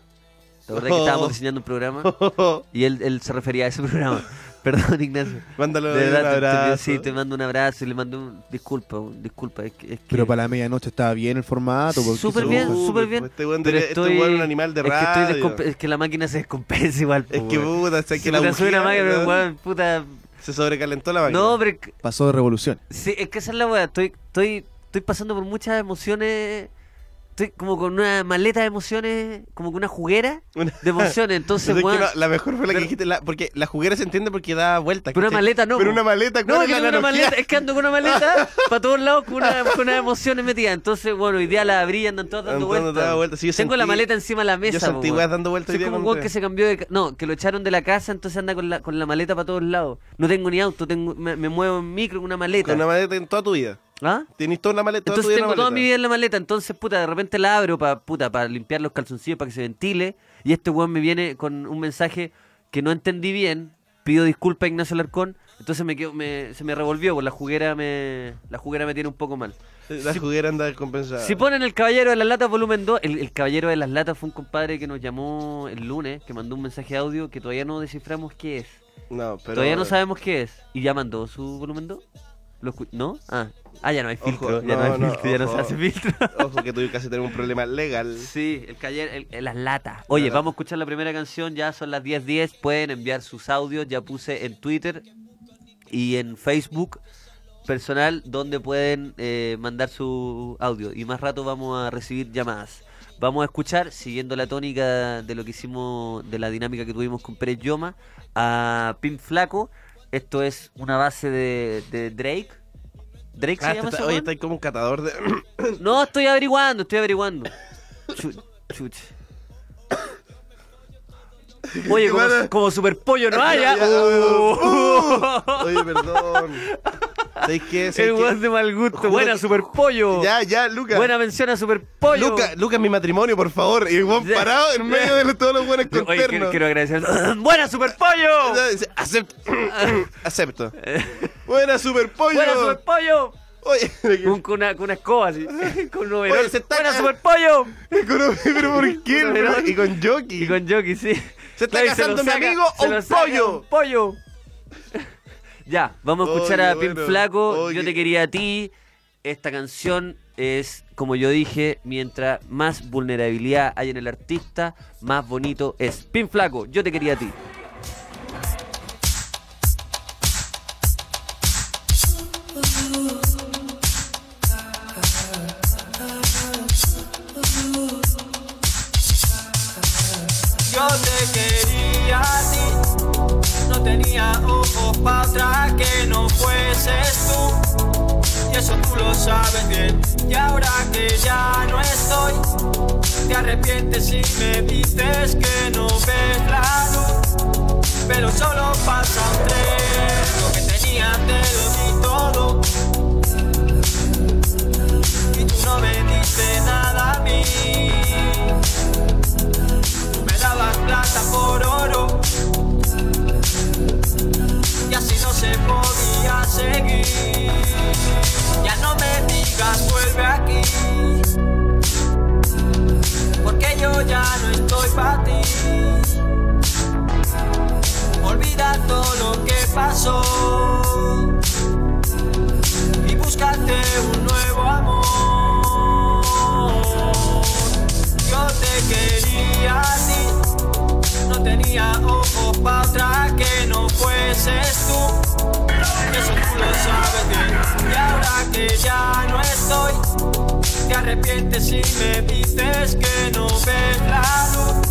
¿Te acuerdas que Oh. estábamos diseñando un programa? <laughs> Y él, él se refería a ese programa. <laughs> Perdón, Ignacio. Mándalo De un verdad, te- te- abrazo. sí, te mando un abrazo y le mando un disculpa, un disculpa. Es que, es que- Pero para la medianoche estaba bien el formato. Súper bien, súper bien. Este weón este estoy- es un animal de es que, estoy radio. descompe- es que la máquina se descompensa igual. Es po, que puta, o sea, Si que la máquina, weón, weón, puta. Se sobrecalentó la máquina. No, pero que- Pasó de revolución. sí, es que esa es la weá. Estoy, estoy, estoy pasando por muchas emociones. Estoy como con una maleta de emociones, como con una juguera de emociones. Entonces, <laughs> es que weón. no, la mejor fue la que dijiste, la- porque la juguera se entiende porque da vueltas. Pero una maleta no, Pero una maleta, No, ¿cuál que es la tengo una maleta, es que ando con una maleta <laughs> para todos lados con, una, con unas emociones metidas. Entonces, bueno, hoy día la abrí y andan todas dando vueltas. Sí, yo Tengo la maleta encima de la mesa. Yo sentí po, dando vueltas día como un que se cambió de... No, que lo echaron de la casa, entonces anda con la, con la maleta para todos lados. No tengo ni auto, tengo me, me muevo en micro con una maleta. Con una maleta en toda tu vida. ¿Ah? Tienes toda una maleta. Entonces tengo toda mi vida en la maleta, entonces puta, de repente la abro para puta, para limpiar los calzoncillos para que se ventile y este weón me viene con un mensaje que no entendí bien. Pido disculpas a Ignacio Larcón. Entonces me quedo, me, se me revolvió, pues la juguera me, la juguera me tiene un poco mal. La juguera anda descompensada. Si ponen el Caballero de las Latas volumen 2, el, el Caballero de las Latas fue un compadre que nos llamó el lunes, que mandó un mensaje de audio que todavía no desciframos qué es. No, pero. todavía no sabemos qué es. ¿Y ya mandó su volumen 2? ¿Lo escu- ¿No? Ah. ah, ya no hay Ojo, filtro. ya no, no, hay no, filtro, ya no se ojo. hace filtro. Ojo que tú casi tenemos un problema legal. Sí, el caballero, el- el- las latas. Oye, vamos a escuchar la primera canción, ya son las 10.10, pueden enviar sus audios, ya puse en Twitter y en Facebook personal donde pueden eh, mandar su audio y más rato vamos a recibir llamadas. Vamos a escuchar, siguiendo la tónica de lo que hicimos, de la dinámica que tuvimos con Pérez Yoma, a Pin Flaco. Esto es una base de, de Drake. ¿Drake Ah, se llama está- oye, está como un catador de. <coughs> No, estoy averiguando, estoy averiguando. Chu- chuch. <coughs> Oye, como, como super pollo no hay, Ya, ¿ah? Uh. Oye, perdón. <laughs> ¿Sabes qué? El ¿Sabes qué? weón de mal gusto. Buena que- super pollo. Ya, ya, Luca. Buena mención a super pollo. Luca, Luca, mi matrimonio, por favor. Y el weón parado en medio de todos los buenos Oye, quiero, conternos. quiero agradecer. <laughs> Buena super pollo. Ya, dice, Acepto. <clears throat> Acepto. Buena super pollo. Buena super pollo. Oye, <laughs> Con, con una, con una escoba así. <laughs> Con un. Oye, se está Buena ca- super pollo. pero, ¿por qué? Pero-? Y con jockey. Y con jockey, sí. ¿Se está Claro, casando mi saca- amigo o un pollo? un pollo. Ya, vamos a escuchar Oye, a Pin bueno, Flaco. oye. Yo te quería a ti. Esta canción es, como yo dije, mientras más vulnerabilidad hay en el artista, más bonito es. Pin Flaco, yo te quería a ti. Yo te quería a ti, no tenía para otra que no fueses tú. Y eso tú lo sabes bien. Y ahora que ya no estoy, te arrepientes si me dices que no ves la luz. Pero solo pasa un tren, lo que tenía te lo di todo. Y tú no me diste nada a mí. Me dabas plata por oro y así no se podía seguir. Ya no me digas vuelve aquí, porque yo ya no estoy para ti. Olvida todo lo que pasó y búscate un nuevo amor. Yo te quería a ti, no tenía ojos para otra que fueses tú. Eso tú lo sabes bien. Y ahora que ya no estoy, te arrepientes si me dices que no ves la luz.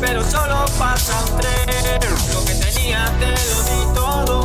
Pero solo pasa un tren, lo que tenía te lo di todo.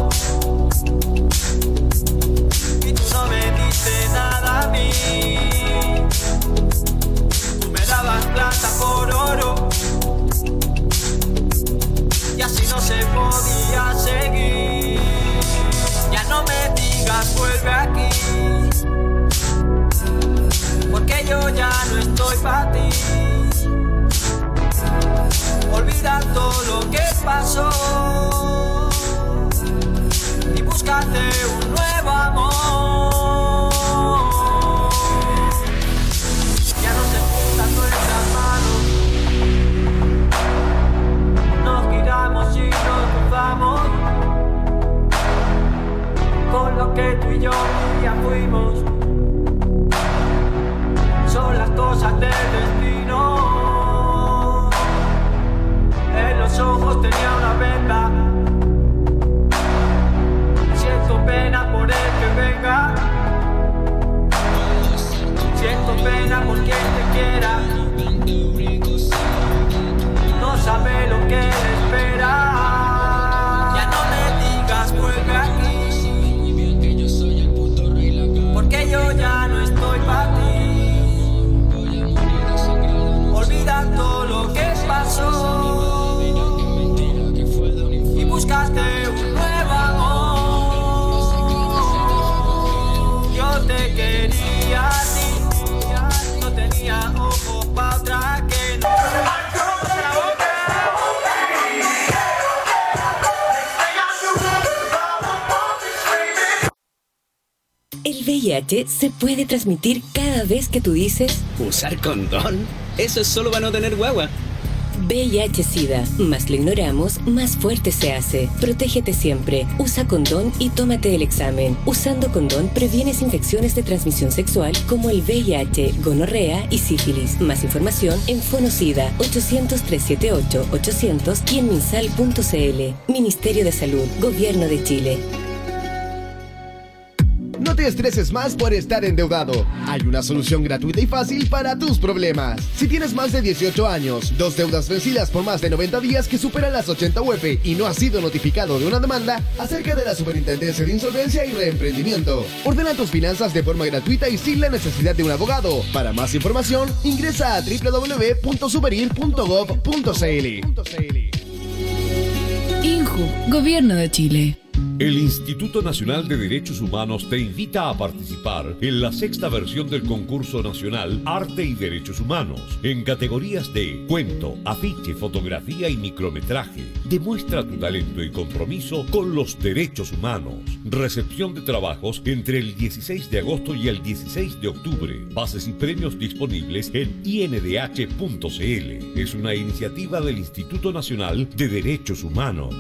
Cada vez que tú dices ¿Usar condón? Eso es solo para no tener guagua. VIH-Sida. Más lo ignoramos, más fuerte se hace. Protégete siempre. Usa condón y tómate el examen. Usando condón previenes infecciones de transmisión sexual como el VIH, gonorrea y sífilis. Más información en Fonocida 800-378-800 y en minsal.cl. Ministerio de Salud, Gobierno de Chile. Estreses más por estar endeudado. Hay una solución gratuita y fácil para tus problemas. Si tienes más de 18 años, dos deudas vencidas por más de 90 días que superan las 80 UF y no has sido notificado de una demanda, acerca de la Superintendencia de Insolvencia y Reemprendimiento. Ordena tus finanzas de forma gratuita y sin la necesidad de un abogado. Para más información, ingresa a www.superir.gov.cl. INJU, Gobierno de Chile. El Instituto Nacional de Derechos Humanos te invita a participar en la sexta versión del concurso nacional Arte y Derechos Humanos en categorías de cuento, afiche, fotografía y micrometraje. Demuestra tu talento y compromiso con los derechos humanos. Recepción de trabajos entre el 16 de agosto y el 16 de octubre. Bases y premios disponibles en indh.cl. Es una iniciativa del Instituto Nacional de Derechos Humanos.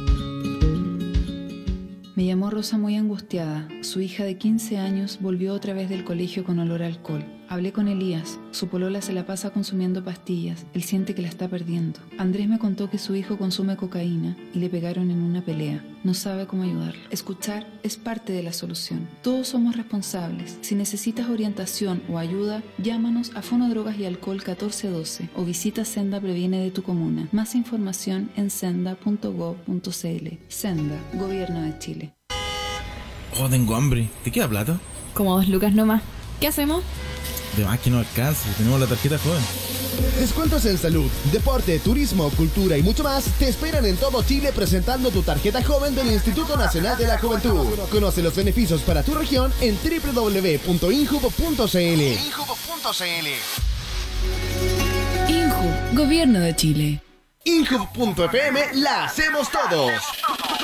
Me llamó Rosa muy angustiada. Su hija de 15 años volvió otra vez del colegio con olor a alcohol. Hablé con Elías. Su polola se la pasa consumiendo pastillas. Él siente que la está perdiendo. Andrés me contó que su hijo consume cocaína y le pegaron en una pelea. No sabe cómo ayudarlo. Escuchar es parte de la solución. Todos somos responsables. Si necesitas orientación o ayuda, llámanos a Fono Drogas y Alcohol 1412 o visita Senda Previene de tu comuna. Más información en senda.gov.cl. Senda, Gobierno de Chile. Oh, tengo hambre. ¿De qué ha plato? Como dos lucas nomás. ¿Qué hacemos? De más que no alcanza, tenemos la tarjeta joven. Descuentos en salud, deporte, turismo, cultura y mucho más te esperan en todo Chile presentando tu tarjeta joven del Instituto Nacional de la Juventud. Conoce los beneficios para tu región en www.injubo.cl. INJU, Gobierno de Chile. Inhub.fm la hacemos todos.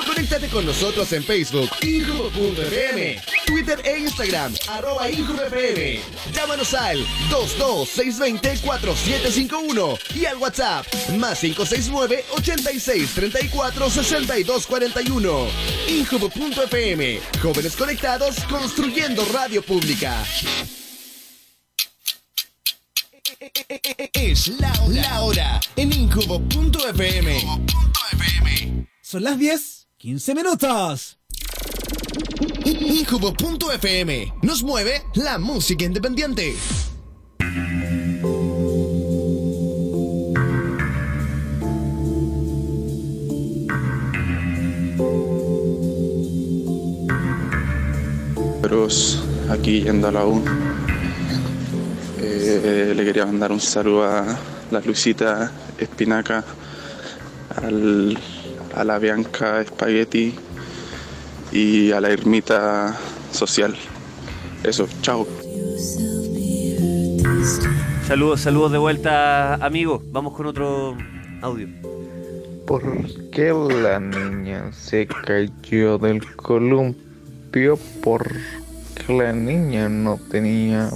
Conéctate con nosotros en Facebook, Inhub.fm, Twitter e Instagram, arroba InhubFM. Llámanos al 22620-4751 y al WhatsApp, más 569-8634-6241. Inhub.fm, jóvenes conectados construyendo radio pública. Es la hora, la hora en Incubo.fm. Son las 10, 15 minutos. Incubo.fm nos mueve la música independiente. Pero aquí yendo a la U. Eh, le quería mandar un saludo a la Luisita Espinaca, al- a la Bianca Spaghetti y a la Ermita Social. Eso, chao. Saludos, saludos de vuelta, amigos. Vamos con otro audio. ¿Por qué la niña se cayó del columpio? Porque la niña no tenía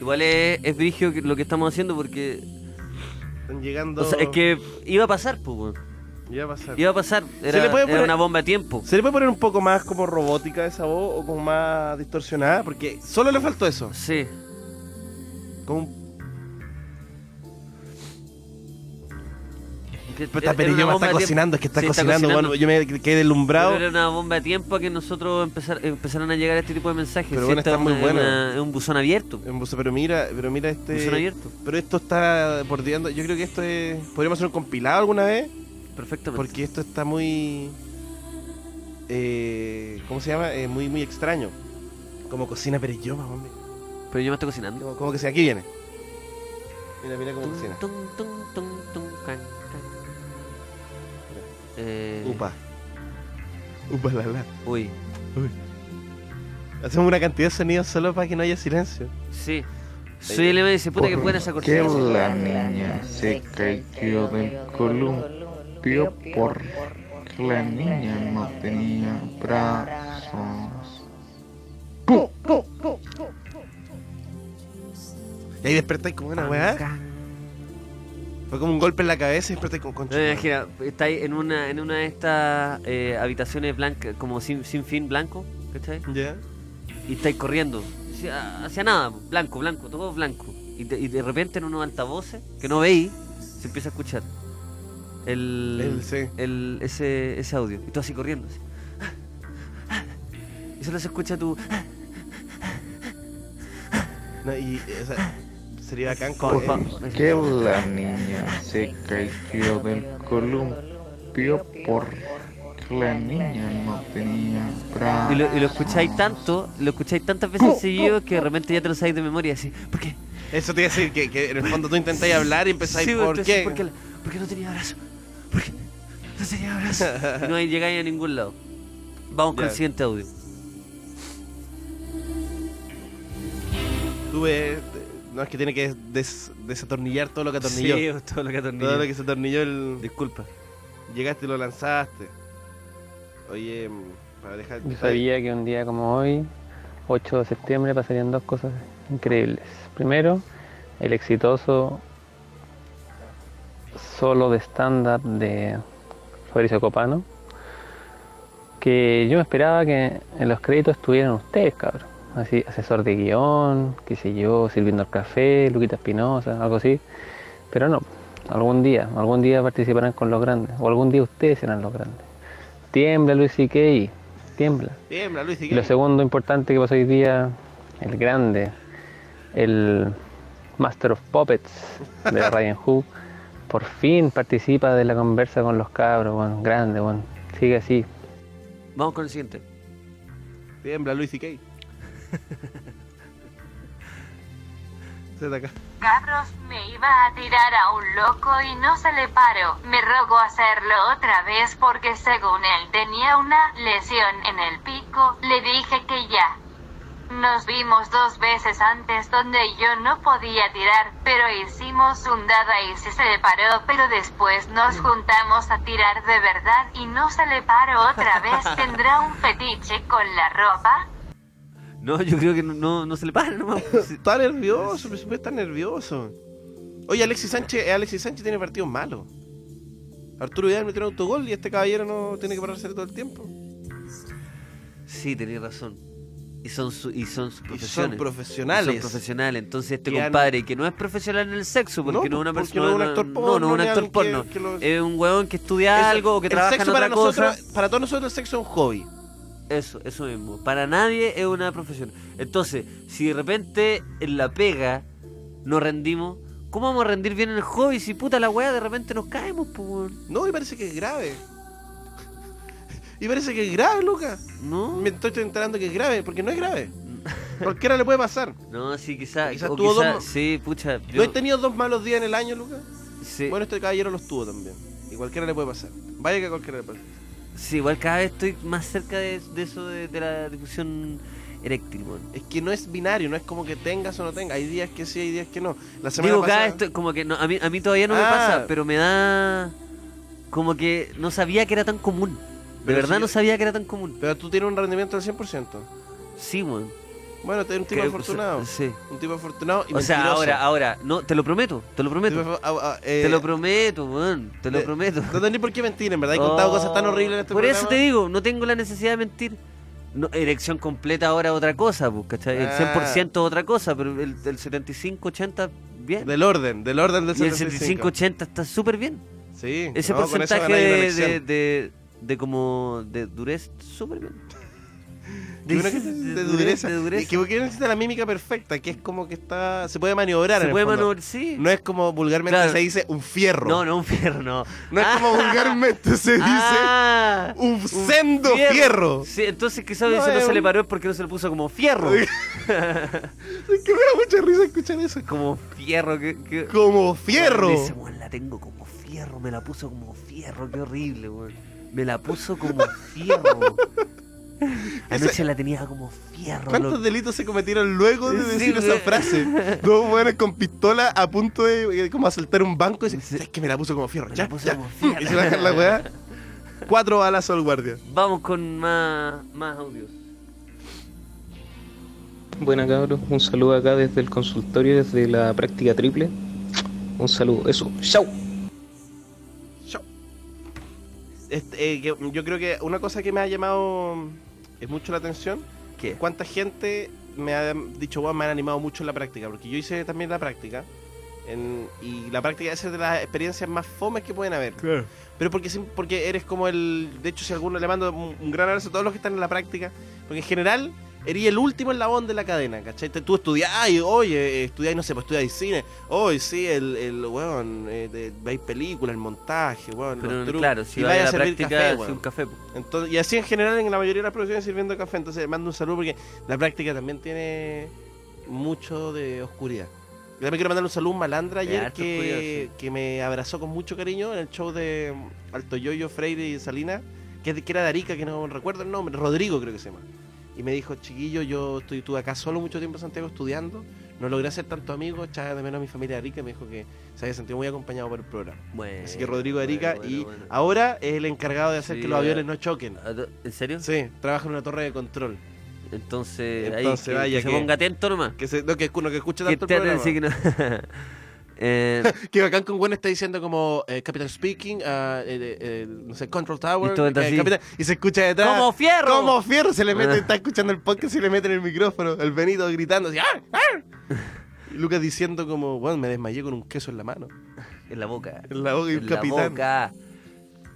Igual es, es brigio lo que estamos haciendo porque. Están llegando. O sea, es que iba a pasar, pues, weón. Iba a pasar. Iba a pasar. ¿Se Era, le puede era poner- una bomba de tiempo. ¿Se le puede poner un poco más como robótica esa voz o como más distorsionada? Porque solo le faltó eso. Sí. Como Que pero me bomba está cocinando, es que está Sí, cocinando, bueno, yo me quedé deslumbrado. Pero era una bomba de tiempo a que nosotros empezar, empezaron a llegar este tipo de mensajes. Pero Sí, bueno, esta está es muy una- bueno. una- Es un buzón abierto. En buzón- pero mira, pero mira este. Buzón abierto. Pero esto está bordeando. Yo creo que esto es. Podríamos hacer un compilado alguna vez. Perfectamente. Porque esto está muy. Eh, ¿Cómo se llama? Eh, muy, muy extraño. Como cocina Pereyoma, hombre. Pero yo me estoy cocinando. Como, como que sea, aquí viene. Mira, mira cómo cocina. Tum, tum, tum, tum. Eh, Upa. Upa la la. Uy. Uy. Hacemos una cantidad de sonidos solo para que no haya silencio. Sí. Soy el dice, puta que buena esa ¿Por qué cortina. la niña se cayó del columpio? Porque la niña no tenía brazos. Y ahí despertáis como una weá. Fue como un golpe en la cabeza y despertáis como concha. No me imagino, estáis en una, en una de estas eh, habitaciones blancas, como sin, sin fin blanco, ¿cachai? Ya. Y estáis corriendo, hacia, hacia nada, blanco, blanco, todo blanco. Y de, y de repente en unos altavoces, que no veis, se empieza a escuchar el, El- sí. el- ese, ese audio. Y tú así corriendo. así. <laughs> Y solo se escucha tu... No, y, o sea, sería bacán ¿Por como. qué la niña se cayó del columpio? Porque la niña no tenía brazos. Y lo, y lo escucháis tanto, lo escucháis tantas veces seguido que de repente ya te lo sabéis de memoria así. ¿Por qué? Eso te iba a decir que, que en el fondo tú intentáis hablar y empezáis Sí, por entonces, qué. ¿por qué, la- por qué no tenía brazo? ¿Por qué no tenía brazo? y no llegáis a ningún lado. Vamos con Ya. el siguiente audio. Tuve. No, es que tiene que des- desatornillar todo lo que atornilló. Sí, todo lo que atornilló. Todo lo que se atornilló el. Disculpa. Llegaste y lo lanzaste. Oye, para dejar. Yo sabía que un día como hoy, 8 de septiembre, pasarían dos cosas increíbles. Primero, el exitoso solo de stand-up de Fabricio Copano, que yo me esperaba que en los créditos estuvieran ustedes, cabrón. Así, asesor de guion, qué sé yo, sirviendo el café, Luquita Espinosa, algo así. Pero no, algún día, algún día participarán con los grandes, o algún día ustedes serán los grandes. Tiembla Luis C.K., tiembla. Tiembla, Luis, Y lo segundo importante que pasó hoy día, el grande, el Master of Puppets de <laughs> Ryan Who, por fin participa de la conversa con los cabros, bueno, grande, bueno, sigue así. Vamos con el siguiente. Tiembla, Luis y Kay. acá. <laughs> Cabros, me iba a tirar a un loco y no se le paró. Me rogó hacerlo otra vez porque según él tenía una lesión en el pico. Le dije que ya. Nos vimos dos veces antes donde yo no podía tirar, pero hicimos un dada y sí se le paró, pero después nos juntamos a tirar de verdad y no se le paró otra vez. <laughs> ¿Tendrá un fetiche con la ropa? No, yo creo que no, no, no se le para nomás. Está nervioso, pero siempre está nervioso. Oye, Alexis Sánchez, eh, Alexis Sánchez tiene partidos malos. Arturo Vidal metió un autogol y este caballero no tiene que pararse todo el tiempo. Sí, tenéis razón. Y son, su, y son sus profesiones. profesionales. Y son profesionales. Entonces este Que compadre, que no es profesional en el sexo, porque No, no, es una persona... no es un actor No, porno, no es un actor que- porno. que lo- Es un huevón que estudia algo o que trabaja en otra para cosa. nosotros, para todos nosotros el sexo es un hobby. Eso, eso mismo. Para nadie es una profesión. Entonces, si de repente en la pega nos rendimos, ¿cómo vamos a rendir bien en el hobby si puta la weá de repente nos caemos, pues? No, me parece que es grave. Y parece que es grave, <laughs> Lucas. No. Me estoy enterando que es grave, porque no es grave. Cualquiera le puede pasar. No, sí, quizás. Quizás tuvo quizá- dos- Sí, pucha. ¿No yo- has tenido dos malos días en el año, Lucas? Sí. Bueno, este caballero los tuvo también. Y cualquiera le puede pasar. Vaya que a cualquiera le puede pasar. Sí, igual cada vez estoy más cerca de, de eso de, de la discusión eréctil. Es que no es binario, no es como que tengas o no tengas. Hay días que sí, hay días que no. La semana Digo, cada pasada... vez estoy- como que no, a, mí, a mí todavía no me Ah. pasa, pero me da. Como que no sabía que era tan común. De Pero verdad no sabía que era tan común. Pero tú tienes un rendimiento del 100%. Sí, weón. Bueno, tú eres un tipo que- afortunado. sí. Un tipo afortunado y O sea, mentiroso. ahora, ahora, no, te lo prometo, te lo prometo. Ah, ah, eh, te lo prometo, weón, te lo eh, prometo. No tenés por qué mentir, en verdad. He contado Oh, cosas tan horribles en este Por programa. eso te digo, no tengo la necesidad de mentir. No, erección completa ahora es otra cosa, pues, ¿cachai? El Ah. 100% es otra cosa, pero el, el 75-80 bien. Del orden, del orden del y el 75. 75-80 está súper bien. Sí. Ese no, porcentaje de, de, de, de como de durez, súper bien. Que- de de dureza, de dureza. Y que porque necesita la mímica perfecta, que es como que está. Se puede maniobrar. Se en el puede maniobrar, sí. No es como vulgarmente Claro. se dice un fierro. No, no un fierro, no. No es como vulgarmente se dice Ah, un sendo fierro. Sí, entonces quizás No, no se le paró es porque no se le puso como fierro. <laughs> Es que me da mucha risa escuchar eso. como fierro, que, que- Como fierro. Dice, "Weón, la tengo como fierro, me la puso como fierro, qué horrible, weón. Me la puso como fierro. Anoche la tenía como fierro. ¿Cuántos loco. delitos se cometieron luego de Sí, decir esa güey. frase? <laughs> Dos buenos con pistola a punto de eh, como asaltar un banco y dicen, es que me la puso como fierro. Me Ya, la puso ya. como <laughs> fierro. Y se bajan la weá. Cuatro balas al guardia. Vamos con más, más audios. Buena cabros, un saludo acá desde el consultorio, desde la práctica triple. Un saludo, eso, chau. Este, eh, yo creo que una cosa que me ha llamado es mucho la atención, ¿Qué? cuánta gente me ha dicho, wow, me han animado mucho en la práctica, porque yo hice también la práctica, en- y la práctica es de las experiencias más fomes que pueden haber. Pero porque, porque eres como el, de hecho si alguno le mando un, un gran abrazo a todos los que están en la práctica, porque en general eres el último eslabón de la cadena, ¿cachai? Tú estudiás, oye, estudiáis, no sé, pues estudiáis cine, hoy sí, el, el weón, eh, veis películas, el montaje, weón, Pero los trucos, claro, si y vaya a servir práctica, café, weón. un café. Entonces, y así en general en la mayoría de las profesiones sirviendo café. Entonces mando un saludo porque la práctica también tiene mucho de oscuridad. Yo también quiero mandar un saludo a un malandra ayer que, oscuridad, que me abrazó con mucho cariño en el show de Alto Yoyo, Freire y Salina, que, que era de Arica, que no recuerdo el nombre, Rodrigo creo que se llama. Y me dijo, chiquillo, yo estoy, estuve acá solo mucho tiempo en Santiago estudiando, no logré hacer tantos amigos, echaba de menos a mi familia de Arica me dijo que se había sentido muy acompañado por el programa. Bueno, Así que Rodrigo de Arica bueno, y bueno, ahora es el encargado de hacer Sí, que los aviones no choquen. ¿En serio? Sí, trabaja en una torre de control. Entonces, ahí Entonces, que, vaya que se ponga atento nomás. Que, se, no, que, no, que escuche Que tanto el programa. <laughs> Eh, <laughs> que bacán con Gwen está diciendo como eh, Capitán Speaking, ah, eh, eh, eh, no sé, Control Tower. Y todo eh, y se escucha detrás. ¡Como fierro! ¡Como fierro! Se le mete, Ah. está escuchando el podcast y le mete en el micrófono. El Benito gritando así. ¡Ah! ¡Ah! Y Lucas diciendo como, bueno, me desmayé con un queso en la mano. en la boca. En la boca y un En la capitán. boca.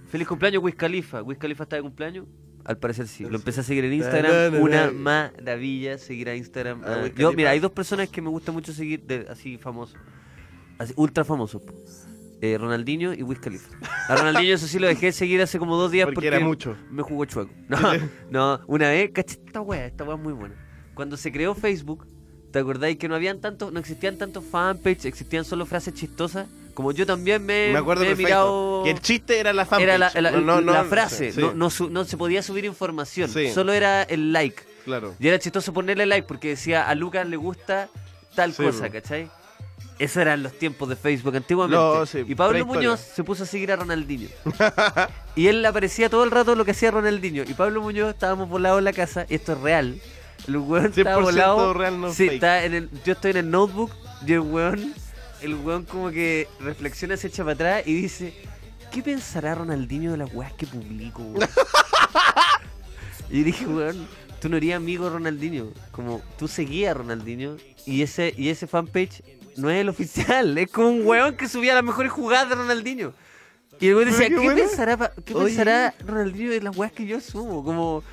Feliz cumpleaños, Wiz Khalifa. ¿Wiz Khalifa está de cumpleaños? Al parecer sí. Lo empecé a seguir en Instagram. Na, na, na, Una na. maravilla seguir a Instagram. Ah, yo, mira, hay dos personas que me gusta mucho seguir, de, así famosos. Así, ultra famosos. po. Eh, Ronaldinho y Wiz Khalifa. A Ronaldinho eso sí lo dejé de seguir hace como dos días Porque porque, era mucho. me jugó chueco. No, <laughs> no una vez, caché, esta wea, esta wea es muy buena. Cuando se creó Facebook, ¿te acordáis que no habían tantos, no existían tantos fanpage, existían solo frases chistosas? Como yo también me, Me acuerdo me he mirado... Que el chiste era la fanpage. Era la, la- No, no, no, la frase, sí. su- no se podía subir información, Sí. solo era el like. Claro. Y era chistoso ponerle like porque decía a Lucas le gusta tal Sí, cosa. ¿cachai? Esos eran los tiempos de Facebook antiguamente. No, sí, y Pablo. Muñoz se puso a seguir a Ronaldinho. <laughs> y él le aparecía todo el rato lo que hacía Ronaldinho. Y Pablo Muñoz estábamos volados en la casa, y esto es real. El weón estaba 100% volado. real, no sí, fake. está en el, yo estoy en el notebook y el weón, el weón como que reflexiona, se echa para atrás y dice, ¿qué pensará Ronaldinho de las weas que publico? weón?" <laughs> y dije, weón, tú no eres amigo de Ronaldinho. Como tú seguías a Ronaldinho y ese, y ese fanpage no es el oficial, es como un weón que subía las mejores jugadas de Ronaldinho. Y el weón decía, qué ¿qué, buena. pensará, pa- qué Oye. pensará Ronaldinho de las weas que yo subo? Como...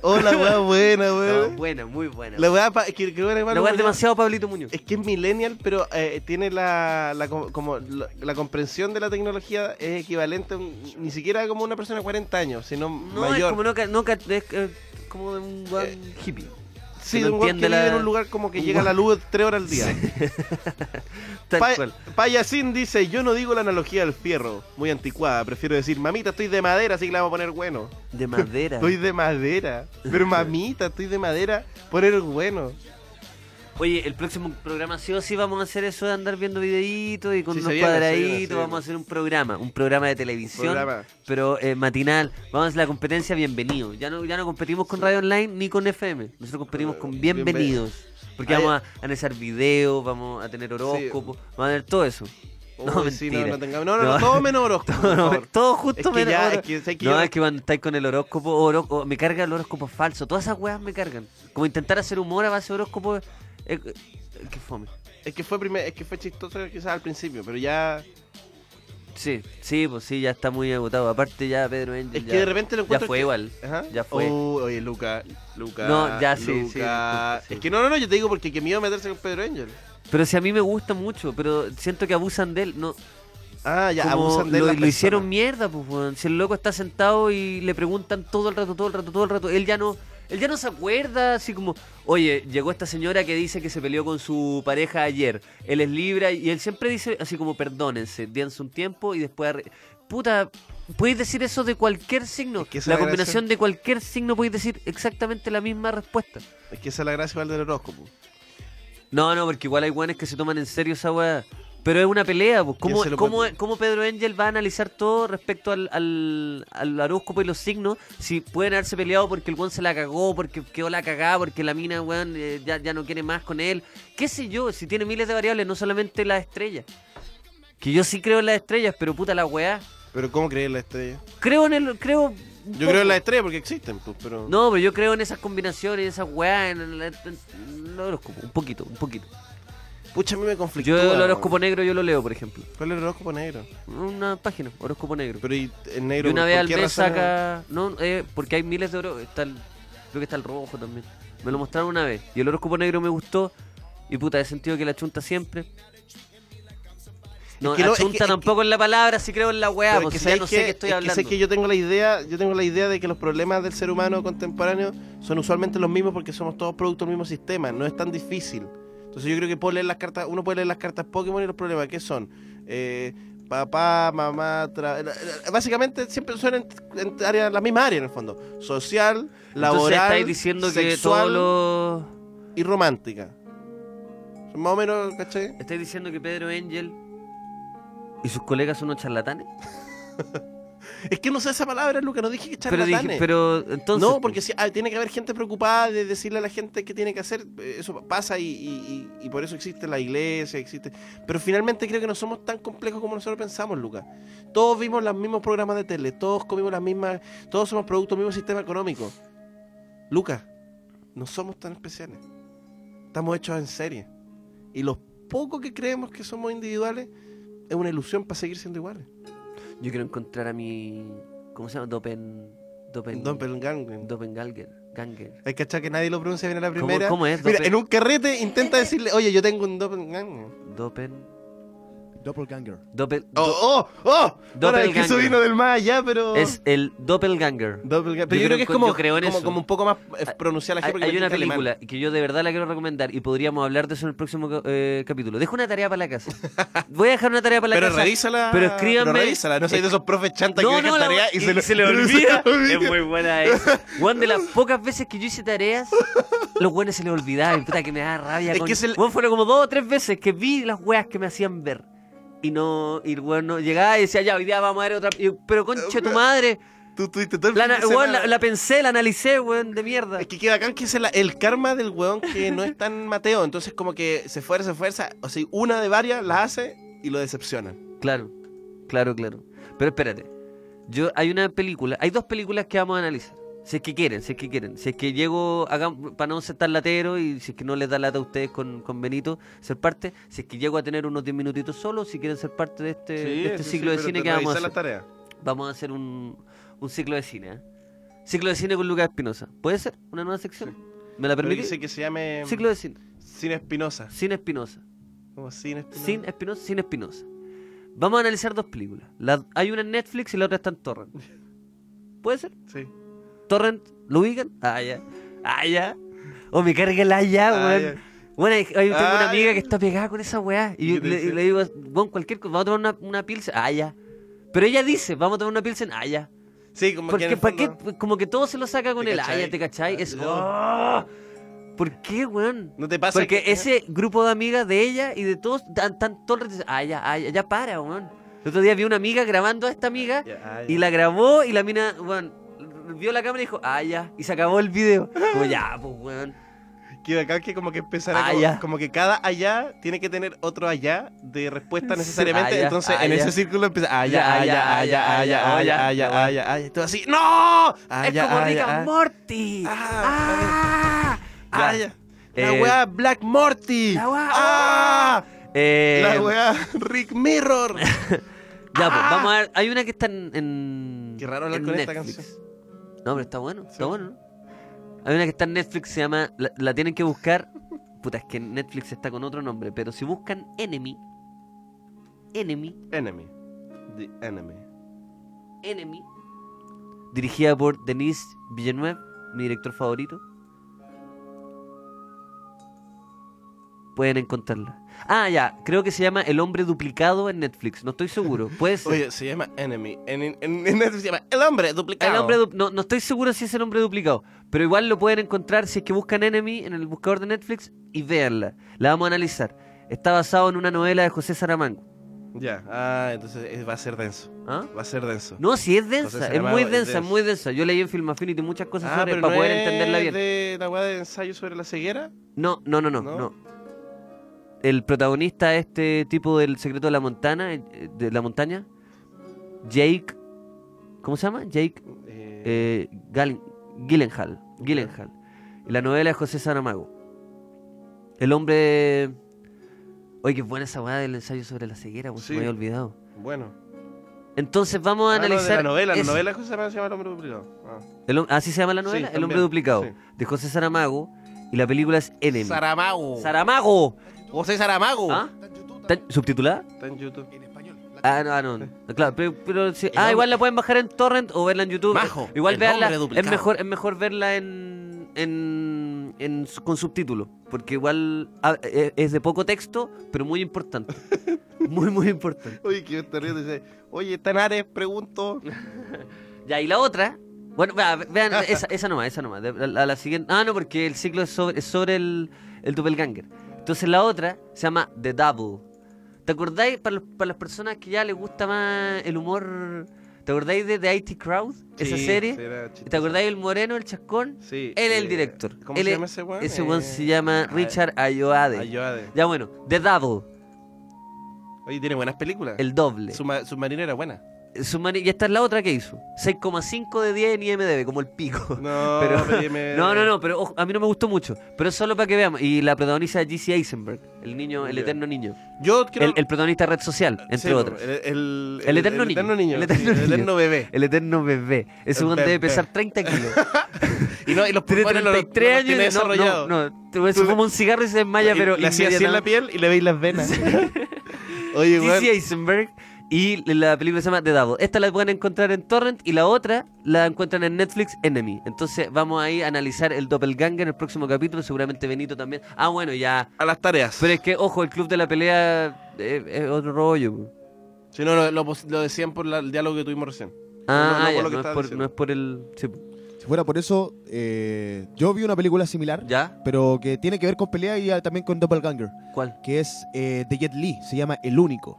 Hola, weá <laughs> buena, No, weón. buena, muy buena. La weá, pa- es que, que weá, La hermano, weá es porque- demasiado Pablito Muñoz. Es que es millennial, pero eh, tiene la, la, com- como, la, la comprensión de la tecnología es equivalente a un- ni siquiera como una persona de 40 años, sino No, mayor. es como, no, ca- no, ca- es eh, como de un weón hippie. Sí, de un weón que vive en un lugar como que llega la luz tres horas al día. <laughs> Pa- cual. Payasín dice, yo no digo la analogía del fierro, muy anticuada, prefiero decir, mamita, estoy de madera, así que la vamos a poner bueno. De madera. <laughs> Estoy de madera. Pero <laughs> mamita, estoy de madera, poner bueno. Oye, el próximo programa sí o sí vamos a hacer eso de andar viendo videitos y con Sí, unos viene, cuadraditos. viene, vamos a hacer un programa, un programa de televisión, Programa. pero eh, matinal. Vamos a hacer la competencia Bienvenido. Ya no, ya no competimos con Radio Online ni con FM. Nosotros competimos con Bienvenidos. Porque vamos a analizar videos, vamos a tener horóscopos, vamos a tener todo eso. No, sí, no, no no, no, no, todo menos horóscopo, <laughs> Todo, justo Es que menos ya, horo- es que- sé que no, yo- es que cuando estáis con el horóscopo, horó- o- me carga el horóscopo falso. Todas esas weas me cargan. Como intentar hacer humor a base de horóscopo. Eh, qué fome. Es que fue primer, es que fue chistoso quizás al principio, pero ya Sí, sí, pues sí, ya está muy agotado. Aparte ya Pedro Angel es ya, que de repente lo ya encuentro fue que- igual. Ajá. Ya fue. Oh, oye, Luca, Luca. No, ya sí, Luca. Es que no, no, no, yo te digo porque que miedo meterse con Pedro Angel. Pero si a mí me gusta mucho, pero siento que abusan de él. No, Ah, ya, como abusan de lo, la lo hicieron mierda, pues, weón. Si el loco está sentado y le preguntan todo el rato, todo el rato, todo el rato, él ya no, él ya no se acuerda, así como, oye, llegó esta señora que dice que se peleó con su pareja ayer, él es libre y él siempre dice así como, perdónense, dense un tiempo y después, arre- puta, podéis decir eso de cualquier signo, que esa la es la combinación gracia. de cualquier signo podéis decir exactamente la misma respuesta. Es que esa es la gracia del horóscopo. No, no, porque igual hay guanes que se toman en serio esa weá. Pero es una pelea, pues. ¿Cómo, cómo- cómo Pedro Angel va a analizar todo respecto al, al, al horóscopo y los signos? Si pueden haberse peleado porque el weón se la cagó, porque quedó la cagada, porque la mina, weón, eh, ya, ya no quiere más con él. ¿Qué sé yo? Si tiene miles de variables, no solamente las estrellas. Que yo sí creo en las estrellas, pero puta la weá. Pero ¿cómo crees en la estrella? Creo en el. Creo. Yo creo en las estrellas porque existen, pues, pero... No, pero yo creo en esas combinaciones, en esas weas, en el horóscopo. Un poquito, un poquito. Pucha, a mí me conflictúa. Yo el horóscopo negro yo lo leo, por ejemplo. ¿Cuál es el horóscopo negro? Una página, horóscopo negro. Pero y en negro, y una ¿por vez al mes saca... No, eh, porque hay miles de oro... Está el- creo que está el rojo también. Me lo mostraron una vez. Y el horóscopo negro me gustó. Y puta, he sentido que la chunta siempre. No, Es que la no, es chunta es tampoco en la palabra, si creo en la weá, es porque que ya ¿sabes no sé qué estoy es hablando. sé que yo tengo la idea, yo tengo la idea de que los problemas del ser humano contemporáneo son usualmente los mismos porque somos todos producto del mismo sistema, no es tan difícil. Entonces yo creo que puedo leer las cartas, uno puede leer las cartas Pokémon y los problemas que son eh, papá, mamá, tra- eh, básicamente siempre son en, en áreas, la misma área en el fondo, social, Entonces laboral, estáis diciendo que sexual todos los... y romántica. Más o menos, ¿cachai? ¿Estáis diciendo que Pedro Angel y sus colegas son unos charlatanes? <laughs> Es que no sé esa palabra, Luca, no dije que Pero charlatanes. dije, pero entonces... No, porque sí, ah, tiene que haber gente preocupada de decirle a la gente qué tiene que hacer. eh, Eso pasa y, y- y- y por eso existe la iglesia, existe. Pero finalmente creo que no somos tan complejos como nosotros pensamos, Lucas. Todos vimos los mismos programas de tele, todos comimos las mismas, todos somos producto del mismo sistema económico. Lucas, no somos tan especiales. Estamos hechos en serie. Y los pocos que creemos que somos individuales es una ilusión para seguir siendo iguales. Yo quiero encontrar a mi... ¿Cómo se llama? Dopen... Dopen... Doppelganger. Doppelganger. Ganger. Hay que achar que nadie lo pronuncia bien a la ¿Cómo- primera. cómo es? Mira, en un carrete intenta <laughs> decirle, oye, yo tengo un doppelganger. Dopen... Doppelganger. Doppel... Oh, oh, oh. Bueno, es que eso Doppelganger. vino del más allá, pero. Es el Doppelganger. Doppelganger. Pero yo, creo que es como, yo creo en como, como un poco más eh, pronunciar la Hay, hay una dijiste alemán. película que yo de verdad la quiero recomendar y podríamos hablar de eso en el próximo eh, capítulo. Dejo una tarea para la casa. <laughs> Voy a dejar una tarea para la Pero casa. revísala. Pero escríbanme. Pero revísala. No soy de esos profes chantas No, que dejan no, tarea y, se, le <laughs> le olvida. se Es muy buena esa. Juan, de las <laughs> pocas veces que yo hice tareas, los buenos se les olvidaba. Y puta que me da rabia. Es con... que es el- Weón, fueron como dos o tres veces que vi las weas que me hacían ver. Y no, y el weón no llegaba y decía, ya, hoy día vamos a ver otra. yo, pero conche tu madre. Tú tuviste todo el La, fin de ana- weón, semana. la, la pensé, la analicé, weón, de mierda. Es que queda acá que es el, el karma del weón que no es tan Mateo. Entonces, como que se fuerza, se fuerza. O sea, una de varias la hace y lo decepciona. Claro, claro, claro. Pero espérate. Yo, hay una película, hay dos películas que vamos a analizar. Si es que quieren, si es que quieren. Si es que llego, acá, para no ser tan latero y si es que no les da lata a ustedes con, con Benito ser parte, si es que llego a tener unos 10 minutitos solo, si quieren ser parte de este, de este ciclo de cine que vamos a hacer. la tarea. Vamos a hacer un, un ciclo de cine. ¿eh? Ciclo de cine con Lucas Espinosa. ¿Puede ser? ¿Una nueva sección? ¿Me la Pero permitís? dice que se llame. Ciclo de cine. Cine Espinosa. Cine Espinosa. Como Cine Espinosa. Sin Espinosa, sin Espinosa. Vamos a analizar dos películas. La- hay una en Netflix y la otra está en Torrent. <laughs> ¿Puede ser? Sí. ¿Torrent? ¿Lo ubican? Ah, ya. Ah, ya. O me carga la ya, Ah, weón. ya. Bueno, hay- tengo Ah, una amiga ya. que está pegada con esa weá. Y ¿Y yo qué te le, le digo, bueno, cualquier cosa, vamos a tomar una, una pilsen. Ah, ya. Pero ella dice, vamos a tomar una pilsen. Ah, ya. Sí, como que Porque, el ¿para qué? Como que todo se lo saca con ¿Te el ah, cachai? ya, ¿te cachai? Es. ¡Oh! ¿Por qué, weón? ¿No te pasa Porque que- ese grupo de amigas de ella y de todos, tan, todo el ah, ya, ah, ya, ya para, weón. El otro día vi una amiga grabando a esta amiga ah, y la grabó y la mina, weón, vio la cámara y dijo, ah, ya, y se acabó el video. Como, ya, pues, weón. Que bacán que como que empezara Ah, como, como que cada allá tiene que tener otro allá de respuesta necesariamente. Ah, Entonces ah, en ese círculo empieza allá, ah, allá, allá, ah, allá, ah, allá, allá, allá, allá. Todo así, ¡No! es Allá, como allá, Rick and allá. Morty. Ah, Ya. ya. La Eh, weá Black Morty. La weá- ¡Ah! Eh, La weá Rick Mirror. <laughs> Ya, pues, vamos a ver. Hay una que está en. en Qué raro hablar en con esta Netflix. canción. No, pero está bueno, está bueno. ¿no? Hay una que está en Netflix, se llama. La, la tienen que buscar. Puta, es que Netflix está con otro nombre, pero si buscan Enemy. Enemy. Enemy. The Enemy. Enemy. Dirigida por Denis Villeneuve, mi director favorito. Pueden encontrarla. Ah, ya, creo que se llama El hombre duplicado en Netflix, no estoy seguro. Puede ser. Oye, se llama Enemy. En, en, en Netflix se llama El hombre duplicado. El hombre du- no, no estoy seguro si es el hombre duplicado, pero igual lo pueden encontrar si es que buscan Enemy en el buscador de Netflix y véanla. La vamos a analizar. está basado en una novela de José Saramago. Ya, ah, entonces eh, va a ser denso. ¿Ah? Va a ser denso. No, sí es densa, es muy densa, es muy densa. Yo leí en Film Affinity muchas cosas Ah, sobre pero para no poder es entenderla bien. de la weá de ensayo sobre la ceguera? No, no, no, no, ¿No? no. El protagonista, este tipo del secreto de la montana, eh, de la montaña, Jake, ¿cómo se llama? Jake eh, Gal- Gyllenhaal, Gyllenhaal. Y La novela de José Saramago. El hombre, oye, qué buena esa weá del ensayo sobre la ceguera, pues, se me había olvidado. Bueno. Entonces vamos a Ah, no, de analizar. la novela, la ese- novela de José Saramago se llama El hombre duplicado. Ah. el hom- ¿Así se llama la Sí, novela? el también, hombre duplicado. sí. De José Saramago. Y la película es Enemy. Saramago. Saramago. José Saramago. ¿Ah? ¿Está ¿Subtitulada? Está en YouTube. Ah, no, ah, no. Claro, pero, pero sí. Ah, igual la pueden bajar en torrent o verla en YouTube. Majo, igual el verla. Es mejor, es mejor verla en, en, en su- con subtítulos. Porque igual ah, eh, es de poco texto, pero muy importante. <laughs> muy, muy importante. Oye, que ríes, dice, oye, ¿está en Ares? Pregunto. <laughs> Ya, y la otra. Bueno, vea- vean, <laughs> esa, esa nomás, esa nomás. De- La, la siguiente. Ah, no, porque el ciclo es sobre, es sobre el, el doppelganger. Entonces la otra se llama The Double. ¿Te acordáis, para, para las personas que ya les gusta más el humor, ¿te acordáis de The IT Crowd? Esa Sí, serie. era chistoso. ¿Te acordáis del moreno, el chascón? Sí. Él es el eh, director. ¿Cómo Él se llama ese weón? Ese weón Eh, se llama ah, Richard Ayoade. Ayoade. Ya bueno, The Double, Oye, tiene buenas películas. el doble. Subma- Submarino era buena. Submari- y esta es la otra que hizo. 6,5 de 10 en IMDB, como el pico. <laughs> No, <laughs> pero, <laughs> no, no, no, pero ojo, a mí no me gustó mucho. Pero solo para que veamos. Y la protagoniza Jesse Eisenberg, el niño, el Ya. eterno niño. Yo creo... El, el protagonista de Red Social, entre Sí, otros. El, el, El eterno niño. eterno niño. El sí, eterno el niño. eterno bebé. El eterno bebé. Ese weón debe pesar 30 kilos. Y, no, y los Tiene pulmones no los- 33 no los años. tiene y- no, no, no, le- fuma un cigarro y se desmaya, Y pero. le hacía así en la piel y le veis las venas. Oye. Jesse Eisenberg. Y la película se llama The Double. Esta la pueden encontrar en Torrent y la otra la encuentran en Netflix Enemy. Entonces vamos ahí a analizar el Doppelganger en el próximo capítulo. Seguramente Benito también. Ah, bueno, ya. A las tareas. Pero es que, ojo, el club de la pelea eh, es otro rollo. Si no, lo, lo, lo decían por la- el diálogo que tuvimos recién. Ah, no, no ya, por lo que no, es por, no es por el. sí. Si fuera por eso, eh, yo vi una película similar, ¿Ya? pero que tiene que ver con pelea y ah, también con Doppelganger, ¿Cuál? que es eh, de Jet Li, se llama El Único.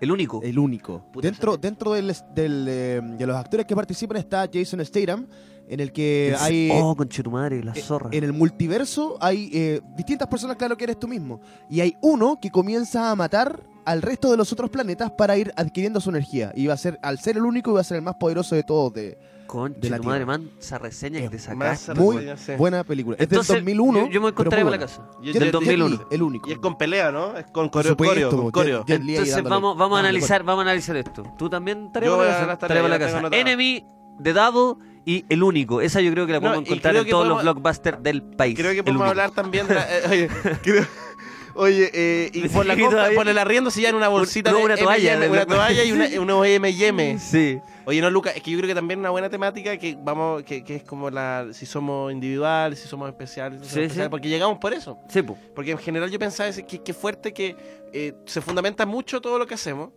El único. El Único. Puta, dentro dentro del, del, eh, de los actores que participan está Jason Statham, en el que El- hay... Oh, conchetumadre, la eh, zorra. En el multiverso hay eh, distintas personas, claro que eres tú mismo. Y hay uno que comienza a matar al resto de los otros planetas para ir adquiriendo su energía. Y va a ser, al ser el único, va a ser el más poderoso de todos de, de la Conchetumadre, Tierra. man, esa reseña que te sacaste. Muy reseña, sí. buena película. Es Entonces, del 2001. yo- yo me muy para la casa. Y es Del Jet- 2001. Jet Li, el único. Y es con pelea, ¿no? Es con coreo. supuesto, coreo, Jet- coreo. Jet Entonces vamos, vamos a analizar, vamos a analizar esto. Tú también tarea para la casa. tarea la. Enemy, The Double y El Único. Esa yo creo que la No, podemos y encontrar en todos los podemos- blockbusters del país. Creo que podemos hablar también de la, eh, oye, <laughs> creo- oye, eh, y por la compra, por el arriendo si ya en una bolsita no, de una toalla, una la- toalla y una, unos <laughs> M&M. Sí. Oye, no, Lucas, es que yo creo que también una buena temática que vamos, que, que es como la, si somos individuales, si somos especiales, si somos Sí, especiales, sí. porque llegamos por eso. Sí, po. Porque en general yo pensaba que, que fuerte que eh, se fundamenta mucho todo lo que hacemos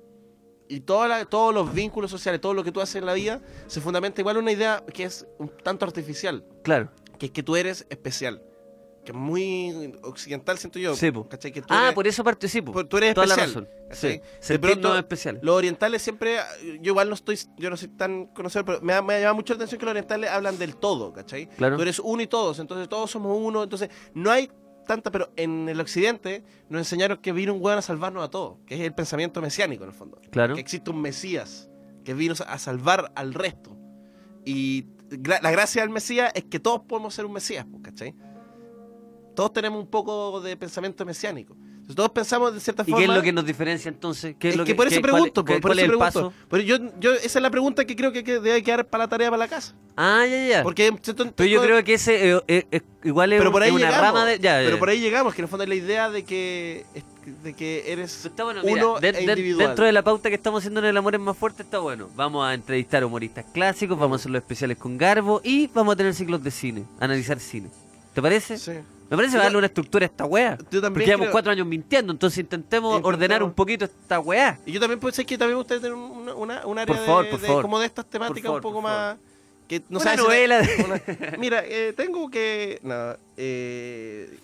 y toda la- todos los vínculos sociales, todo lo que tú haces en la vida, se fundamenta igual una idea que es un tanto artificial, Claro. que es que tú eres especial. Que es muy occidental, siento yo. Sí, po. ¿cachai? Que tú Ah, eres- por eso participo. por- tú eres Toda la especial. razón. Sí. De pronto, especiales. Los orientales siempre, yo igual no estoy, yo no soy tan conocedor, pero me ha, me ha llamado mucho la atención que los orientales hablan del todo, ¿cachai? Claro. Tú eres uno y todos, entonces todos somos uno, entonces no hay tanta, pero en el occidente nos enseñaron que vino un weón a salvarnos a todos, que es el pensamiento mesiánico en el fondo. Claro. Que existe un Mesías que vino a salvar al resto. Y la gracia del Mesías es que todos podemos ser un Mesías, pues, ¿cachai? Todos tenemos un poco de pensamiento mesiánico. Entonces, todos pensamos de cierta ¿Y forma. qué es lo que nos diferencia entonces? ¿Qué es, Es lo que, por eso qué- pregunto, por, por eso es pregunto. Pero yo, yo, esa es la pregunta que creo que, que debe quedar para la tarea para la casa. Ah, ya, ya. Porque Pero yo creo que ese eh, eh, eh, igual es, pero por ahí una llegamos, rama de. Ya, ya. pero por ahí llegamos, que en el fondo es la idea de que, de que eres Está bueno, mira, uno de- e individual. dentro de la pauta que estamos haciendo en El Amor es más fuerte está bueno. Vamos a entrevistar humoristas clásicos, vamos a hacer los especiales con Garbo y vamos a tener ciclos de cine, analizar cine. ¿Te parece? Sí. Me parece Yo- darle una estructura a esta weá. Yo también Porque llevamos creo- cuatro años mintiendo, entonces intentemos Intentamos. ordenar un poquito esta weá. Y yo también puede ser que también me gustaría tener un, una, un área Por favor, de, por de- favor. como de estas temáticas Por un poco más que no Una novela de- una- mira, eh, tengo que no, eh,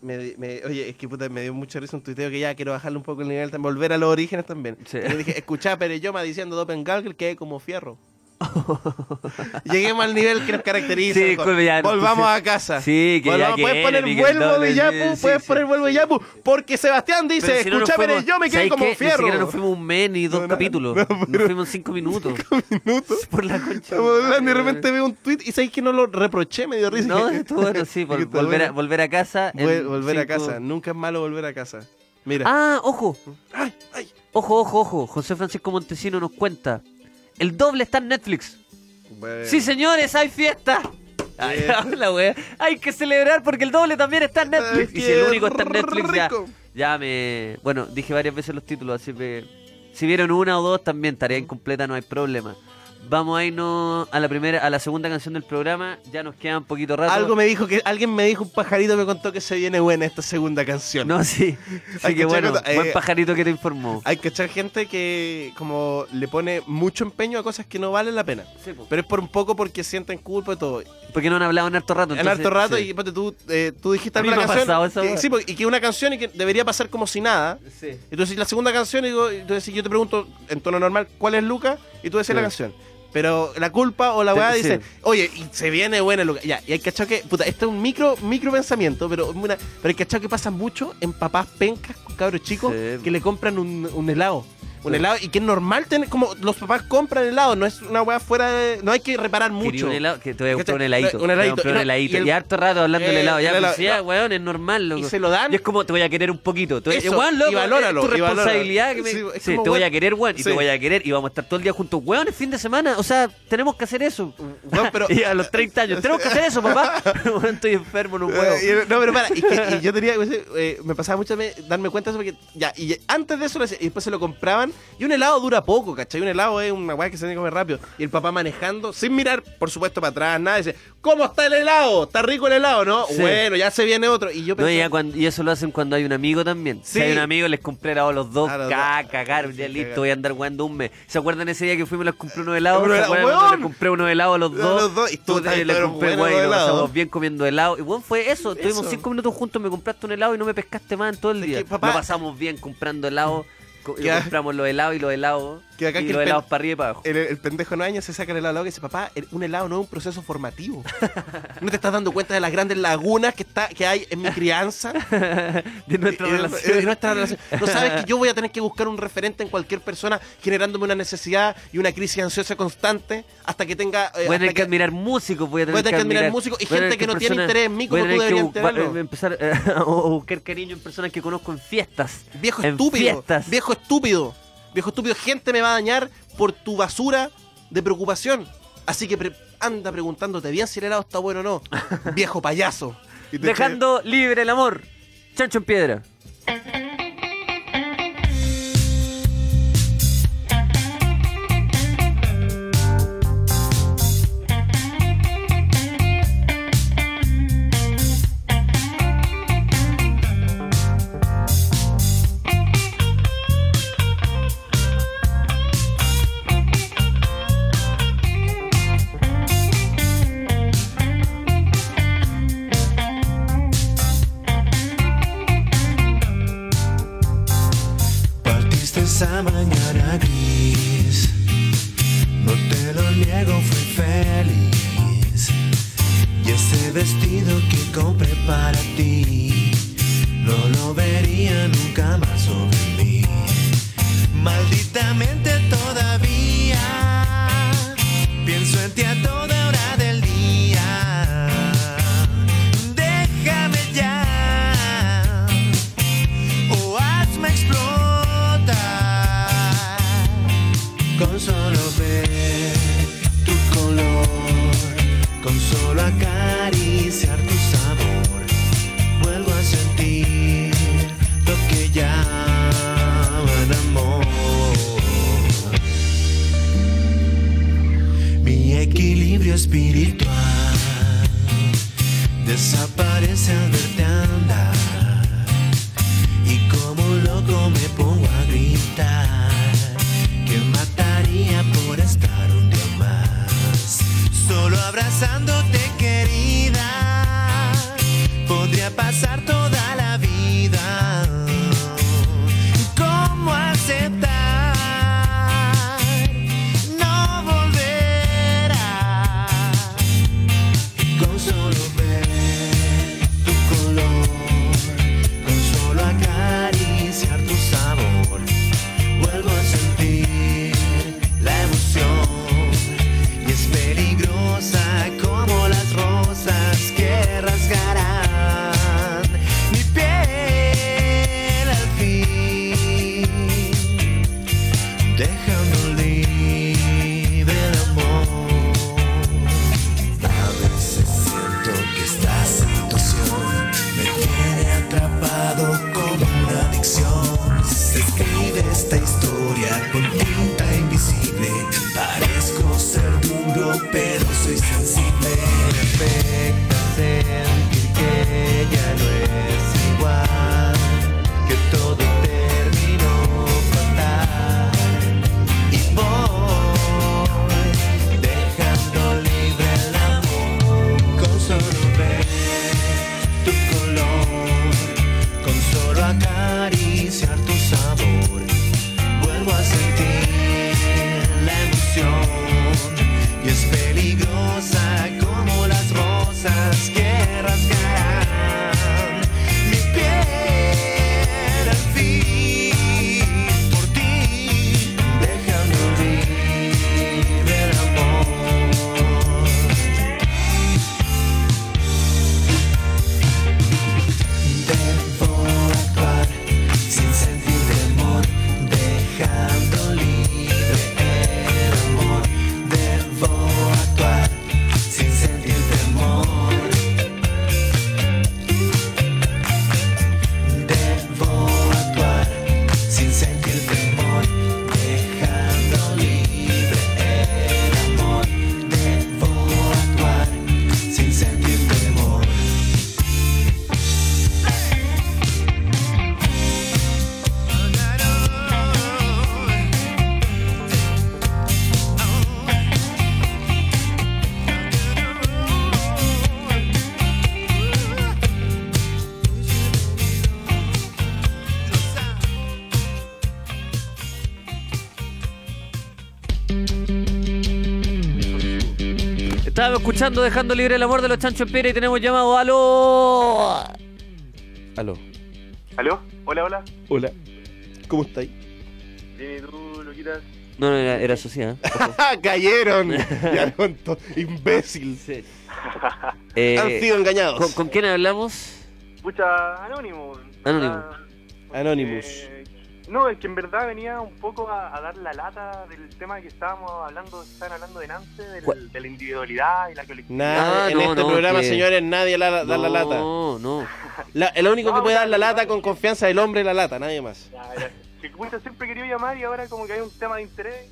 me, oye, es que puta, me dio mucha risa un tuiteo que ya quiero bajarle un poco el nivel, también, volver a los orígenes también. Y le dije, escuchá Pereyoma diciendo Doppelganger que como fierro. <laughs> Lleguemos al nivel que nos caracteriza. Sí, disculpe, ya, Volvamos pues, a casa. Sí, que ya Volvamos- que Puedes poner Miguel vuelvo de Yapu, puedes poner vuelvo de Yapu, porque Sebastián dice, si no nos escuchá fuimos- Pereyoma que ¿sabes como qué? Ni fierro. siquiera nos fuimos un mes ni dos capítulos. nos fuimos cinco minutos. <laughs> Por la concha. Y de repente veo un tweet y sabéis que no lo reproché, me dio risa. No, estuvo bueno, <laughs> sí, vol- volver, a, volver a casa. Vol- volver a cinco- casa. Nunca es malo volver a casa. Mira. Ah, ojo. Ojo, ojo, ojo. José Francisco Montesino nos cuenta. El doble está en Netflix. Bueno. Sí, señores, hay fiesta. Ay, <laughs> la wea. Hay que celebrar porque el doble también está en Netflix. Ay, y si el único está en Netflix, ya, ya me. Bueno, dije varias veces los títulos, así que. Si vieron una o dos, también tarea incompleta, no hay problema. Vamos a irnos a la primera, a la segunda canción del programa. Ya nos queda un poquito rato. Algo me dijo que alguien me dijo un pajarito me contó que se viene buena esta segunda canción. No, sí. <laughs> Así que bueno, echar- buen eh, pajarito que te informó. Hay que echar gente que como le pone mucho empeño a cosas que no valen la pena. Sí. Pero es por un poco porque sienten culpa y todo. Porque no han hablado en harto rato. en entonces, harto rato sí. y ponte, tú, eh, tú dijiste A mí me canción. pasado esa que- sí, porque- y que una canción y que debería pasar como si nada. Sí. Decís la segunda canción y, digo, decís, yo te pregunto en tono normal, ¿cuál es Luca? Y tú decís la canción. Pero la culpa o la weá sí. dice, oye, y se viene buena Luca. Ya, y hay cachado que, puta, este es un micro, micro pensamiento, pero, una, pero hay cachado que pasa mucho en papás pencas con cabros chicos que le compran un, un helado. Un Sí. helado, y que es normal tener, como los papás compran helado, no es una weá fuera de, no hay que reparar Quería mucho. un helado, que te voy a comprar un heladito. Un heladito. un no- heladito. y Y, el- harto rato hablando del eh, helado. Ya, pues, ya, no. weón, es normal, loco. Y se lo dan. Y es como, te voy a querer un poquito. Te, Eso, weón, loco, y valóralo, es tu responsabilidad. Que me- Sí, te voy a querer, weón, y te voy a querer. Y vamos a estar todo el día juntos. Weón, es fin de semana. O sea, tenemos que hacer eso. pero- <laughs> y a los 30 años. Tenemos que hacer eso, papá. <laughs> Estoy enfermo, no puedo. Eh, no, pero para, y que- y yo tenía, <laughs> eh, me pasaba mucho me- darme cuenta de eso porque ya, y antes de eso y después se lo compraban y un helado dura poco, ¿cachai? Un helado es una weá que se tiene que comer rápido. Y el papá manejando, sin mirar, por supuesto, para atrás, nada, dice, ¿cómo está el helado? ¿Está rico el helado, no? Sí. Bueno, ya se viene otro. Y yo No, pensé, ya cuando- y eso lo hacen cuando hay un amigo también. Si hay un amigo, les compré helado a los dos. A los Ca- dos. cagar, ya listo, voy a andar jugando un mes. ¿Se acuerdan ese día que fuimos y les compré unos helados? Unos ¿Se acuerdan cuando weón. les compré unos helados a los A dos? los dos, y tú Tú también, le pero compré, y nos bien comiendo helado. Y bueno, fue eso. Estuvimos cinco minutos juntos, me compraste un helado y no me pescaste más en todo el día. Lo pasamos bien comprando helado. Co- y Que- compramos los helados y los helados. Que acá y que los el helados para arriba y para abajo. El, el pendejo de nueve años se saca el helado al lado y dice, papá, un helado no es un proceso formativo. <laughs> no te estás dando cuenta de las grandes lagunas que, está, que hay en mi crianza. <laughs> de nuestra Eh, eh, relación. de nuestra relación. No sabes que yo voy a tener que buscar un referente en cualquier persona generándome una necesidad y una crisis ansiosa constante hasta que tenga... eh, Voy a tener que admirar músicos, voy a tener, Voy a tener que admirar músicos y gente que no tiene interés en mí como tú deberías tenerlo. eh, empezar eh, <laughs> a buscar cariño en personas que conozco en fiestas. Viejo en estúpido. fiestas. Viejo estúpido. Viejo estúpido. Gente me va a dañar por tu basura de preocupación. Así que pre- anda preguntándote bien si el helado está bueno o no. <laughs> Viejo payaso. Dejando libre el amor. Chancho en piedra. Escuchando Dejando Libre el Amor de los Chancho Piedra y tenemos llamado aló. Aló. ¿Aló? Hola, hola. Hola. ¿Cómo estáis? Bien, ¿y tú, Luquitas? No, no, era, era sociedad. <laughs> ¡Cayeron! <laughs> ya tonto, imbécil. Eh, Han sido engañados. ¿con, con quién hablamos? Pucha, Anónimo. Anónimo. Ah, Anonymous. No, es que en verdad venía un poco a, a dar la lata del tema que estábamos hablando, estaban hablando de antes, del- de la individualidad y la colectividad. Nada, Ah, en no, este no, programa, que- señores, nadie la, da la No, lata. no. La- el único que No, puede dar la lata con confianza es el hombre la lata, nadie más. Ya, ya. Que pucha, siempre quería llamar y ahora como que hay un tema de interés.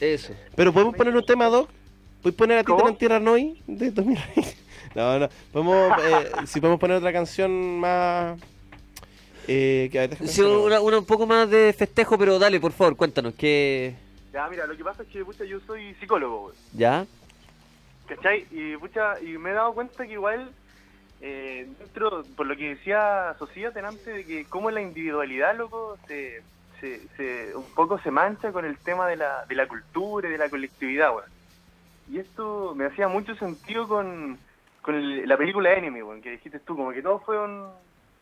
Eso. Pero podemos poner un tema, Doc. ¿Puedes poner a ¿Cómo? en Tierra Noi de 2020? <laughs> No, no. Podemos, eh, si podemos poner otra canción más. Eh, que, a ver, déjame Sí, una, una un poco más de festejo, pero dale, por favor, cuéntanos. ¿Qué. Ya, mira, lo que pasa es que pucha, yo soy psicólogo, güey. ¿Ya? ¿Cachai? Y, pucha, y me he dado cuenta que igual, eh, dentro, por lo que decía Socias delante, de que como la individualidad, loco, se, se, se- un poco se mancha con el tema de la, de la cultura y de la colectividad, weón. Y esto me hacía mucho sentido con, con el- la película Enemy, weón, que dijiste tú, como que todo fue un,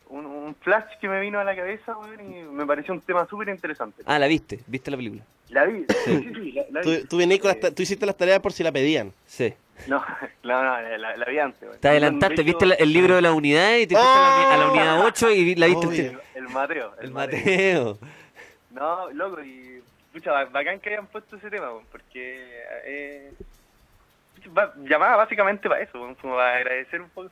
un, un flash que me vino a la cabeza, weón, y me pareció un tema súper interesante. Ah, la viste, viste la película. La vi, sí, sí, sí, la, la vi. Tú, tú, venís con las ta- tú hiciste las tareas por si la pedían. Sí. No, <laughs> no, no, la, la vi antes, weón. Te adelantaste, viste la- el libro de la unidad y te fuiste a la uni- a la unidad 8 y la viste. Oye, el Mateo. El Mateo. No, loco, y pucha, ba- bacán que hayan puesto ese tema, weón, porque eh, llamaba básicamente para eso, como para agradecer un poco.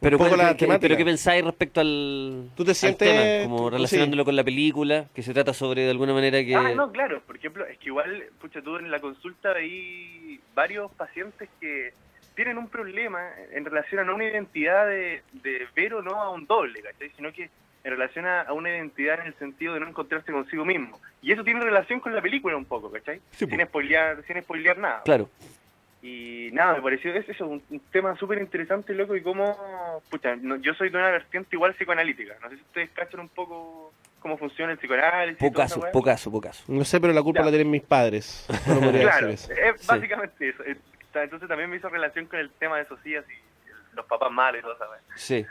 Pero, poco ¿cuál- la qué- qué- temática. pero ¿qué pensáis respecto al, ¿Tú te al sientes- tema? Como tú- relacionándolo con la película, que se trata sobre de alguna manera que... Ah, no, claro, por ejemplo, es que igual, pucha, tú en la consulta veí varios pacientes que tienen un problema en relación a no una identidad de, de ver o no a un doble, ¿cachai? Sino que en relación a, a una identidad en el sentido de no encontrarse consigo mismo. Y eso tiene relación con la película un poco, ¿cachai? sin, spoilear, sin spoilear nada. Claro. Y nada, me pareció es eso, un, un tema súper interesante, loco, y cómo, pucha, no- yo soy de una vertiente igual psicoanalítica. No sé si ustedes cachan un poco cómo funciona el psicoanálisis. Pocaso, pocaso, pocaso. No sé, pero la culpa Ya. la tienen mis padres. No Claro, eso. es básicamente eso. Eh, Entonces también me hizo relación con el tema de esos días y los papás malos y todo eso. Sí.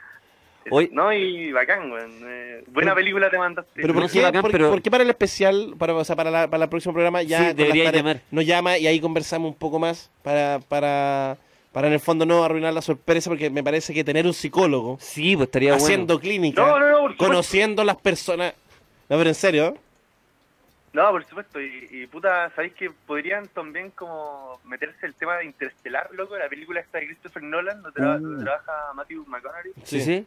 Hoy- No, y bacán, weón. Eh, buena Pero- película te mandaste. Pero ¿por qué, por, por qué para el especial, para, o sea, para, la- para el próximo programa, ya Sí, tareas, llamar. nos llama y ahí conversamos un poco más para, para, para en el fondo no arruinar la sorpresa? Porque me parece que tener un psicólogo Sí, pues estaría bueno. haciendo clínica, No, no, no, conociendo las personas. No, pero en serio, No, por supuesto. Y, y puta, ¿sabéis que podrían también como meterse el tema de Interestelar, loco? La película esta de Christopher Nolan, donde, tra- Uh. donde trabaja Matthew McConaughey. Sí, sí.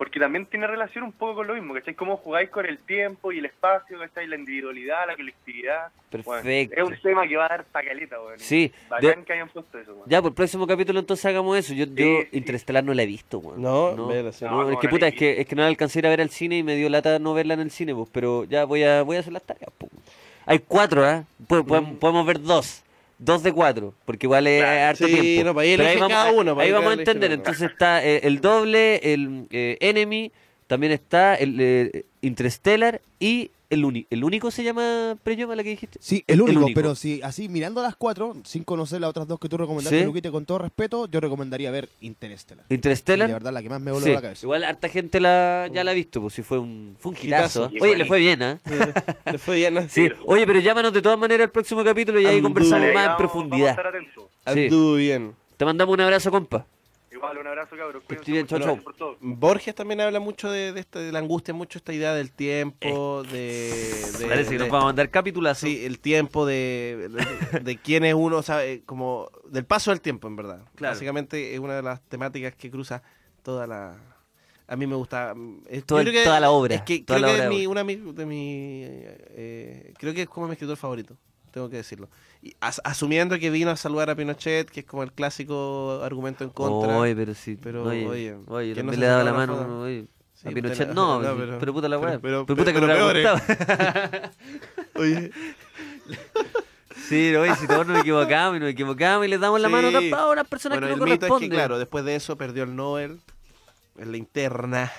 Porque también tiene relación un poco con lo mismo, ¿cachai? Cómo jugáis con el tiempo y el espacio, ¿cachai? La individualidad, la colectividad. Bueno, Perfecto. es un tema que va a dar pa' caleta, weón. Sí, Bacán de- que hayan puesto eso, weón. Ya, por el próximo capítulo entonces hagamos eso. Yo, yo Interestelar no la he visto, weón. No, no, vela, sí. no, No, es ¿cómo que puta, es que, es que no la alcancé a ir a ver al cine y me dio lata no verla en el cine, pues, pero ya voy a, voy a hacer las tareas, pues. Hay cuatro, ¿ah? Po- po- Mm. Podemos ver dos. Dos de cuatro, porque igual es harto Sí, tiempo. no, pues ahí Pero elige vamos, cada uno, pues ahí ahí vamos a entender. uno. Entonces está eh, el doble, el eh, Enemy, también está el eh, Interstellar y el, uni- el único se llama Preyoma, la que dijiste. Sí, el único, pero si así mirando las cuatro, sin conocer las otras dos que tú recomendaste, Sí. Luquite, con todo respeto, yo recomendaría ver Interstellar. Interstellar. Sí, de verdad, la que más me voló Sí, la cabeza. Igual harta gente la, ya la ha visto, pues si fue un, fue un. Oye, <laughs> le fue bien, ¿ah? Le fue bien, ¿ah? Sí. Oye, pero llámanos de todas maneras al próximo capítulo y ahí conversamos Dale, más en profundidad. vamos a estar atentos. Sí. Anduvo bien. Te mandamos un abrazo, compa. Un abrazo, cabros. Gracias chau. por todo. Borges también habla mucho de, de, esta- de la angustia, mucho esta idea del tiempo, de, de- Parece que de- nos vamos a mandar capítulos. Sí, el tiempo de, de, de quién es uno, o sea, eh, como del paso del tiempo, en verdad. Claro. Básicamente es una de las temáticas que cruza toda la... A mí me gusta... es- Todo creo que- toda la obra, Es que toda creo la que es obra de mi, una mi- de mi... eh, creo que es como mi escritor favorito, tengo que decirlo. As- asumiendo que vino a saludar a Pinochet, que es como el clásico argumento en contra. Oye, pero sí. Pero, oye, oye, oye, que no no le he dado la la mano. oye, Sí, a Pinochet no, <laughs> no, pero, pero- puta la weá. pero- Pero, puta que peor, gustado. <laughs> Oye. <laughs> Sí, oye, si todos nos equivocamos y nos equivocamos y les damos la mano a Sí. otras- a unas personas Bueno, que no el mito es que, claro, después de eso perdió el Nobel en la interna.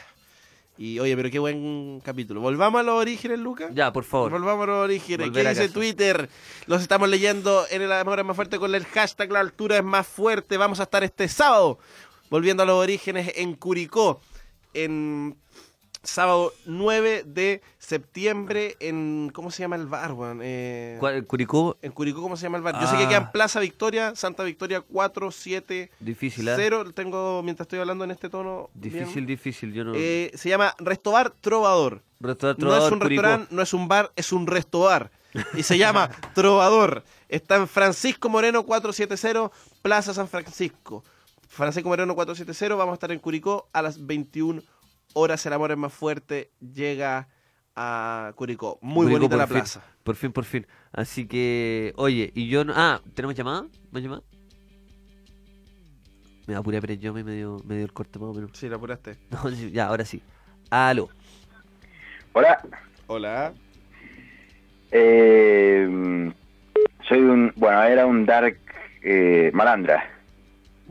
Y oye, pero qué buen capítulo. Volvamos a los orígenes, Lucas. Ya, por favor. Volvamos a los orígenes. Volver ¿Qué dice casa. Twitter? Los estamos leyendo en el amor es más fuerte con el hashtag La altura es más fuerte. Vamos a estar este sábado volviendo a los orígenes en Curicó. En sábado 9 de septiembre en... ¿Cómo se llama el bar, weón? Eh, ¿Cuál, Curicó? En Curicó, ¿cómo se llama el bar? Yo sé que Ah. queda en Plaza Victoria, Santa Victoria 470. Difícil, ¿ah? tengo mientras estoy hablando en este tono. Difícil, bien. difícil. Yo no. Eh, se llama Restobar Trovador. Restaurante no es Trovador, un Curicó. restaurante, no es un bar, es un restobar. Y se llama <laughs> Trovador. Está en Francisco Moreno 470, Plaza San Francisco. Francisco Moreno 470, vamos a estar en Curicó a las 21 horas. El amor es más fuerte. Llega a Curicó. Muy Curicó, bonita la fin, plaza. Por fin, por fin. Así que, oye, y yo no. Ah, ¿tenemos llamada? ¿Más llamada? Me apuré, pero yo me dio, me dio el corte más o menos. Sí, la apuraste. <laughs> No, ya, ahora sí. Aló. Hola. Hola. Eh, soy un. Bueno, era un Dark eh, Malandra.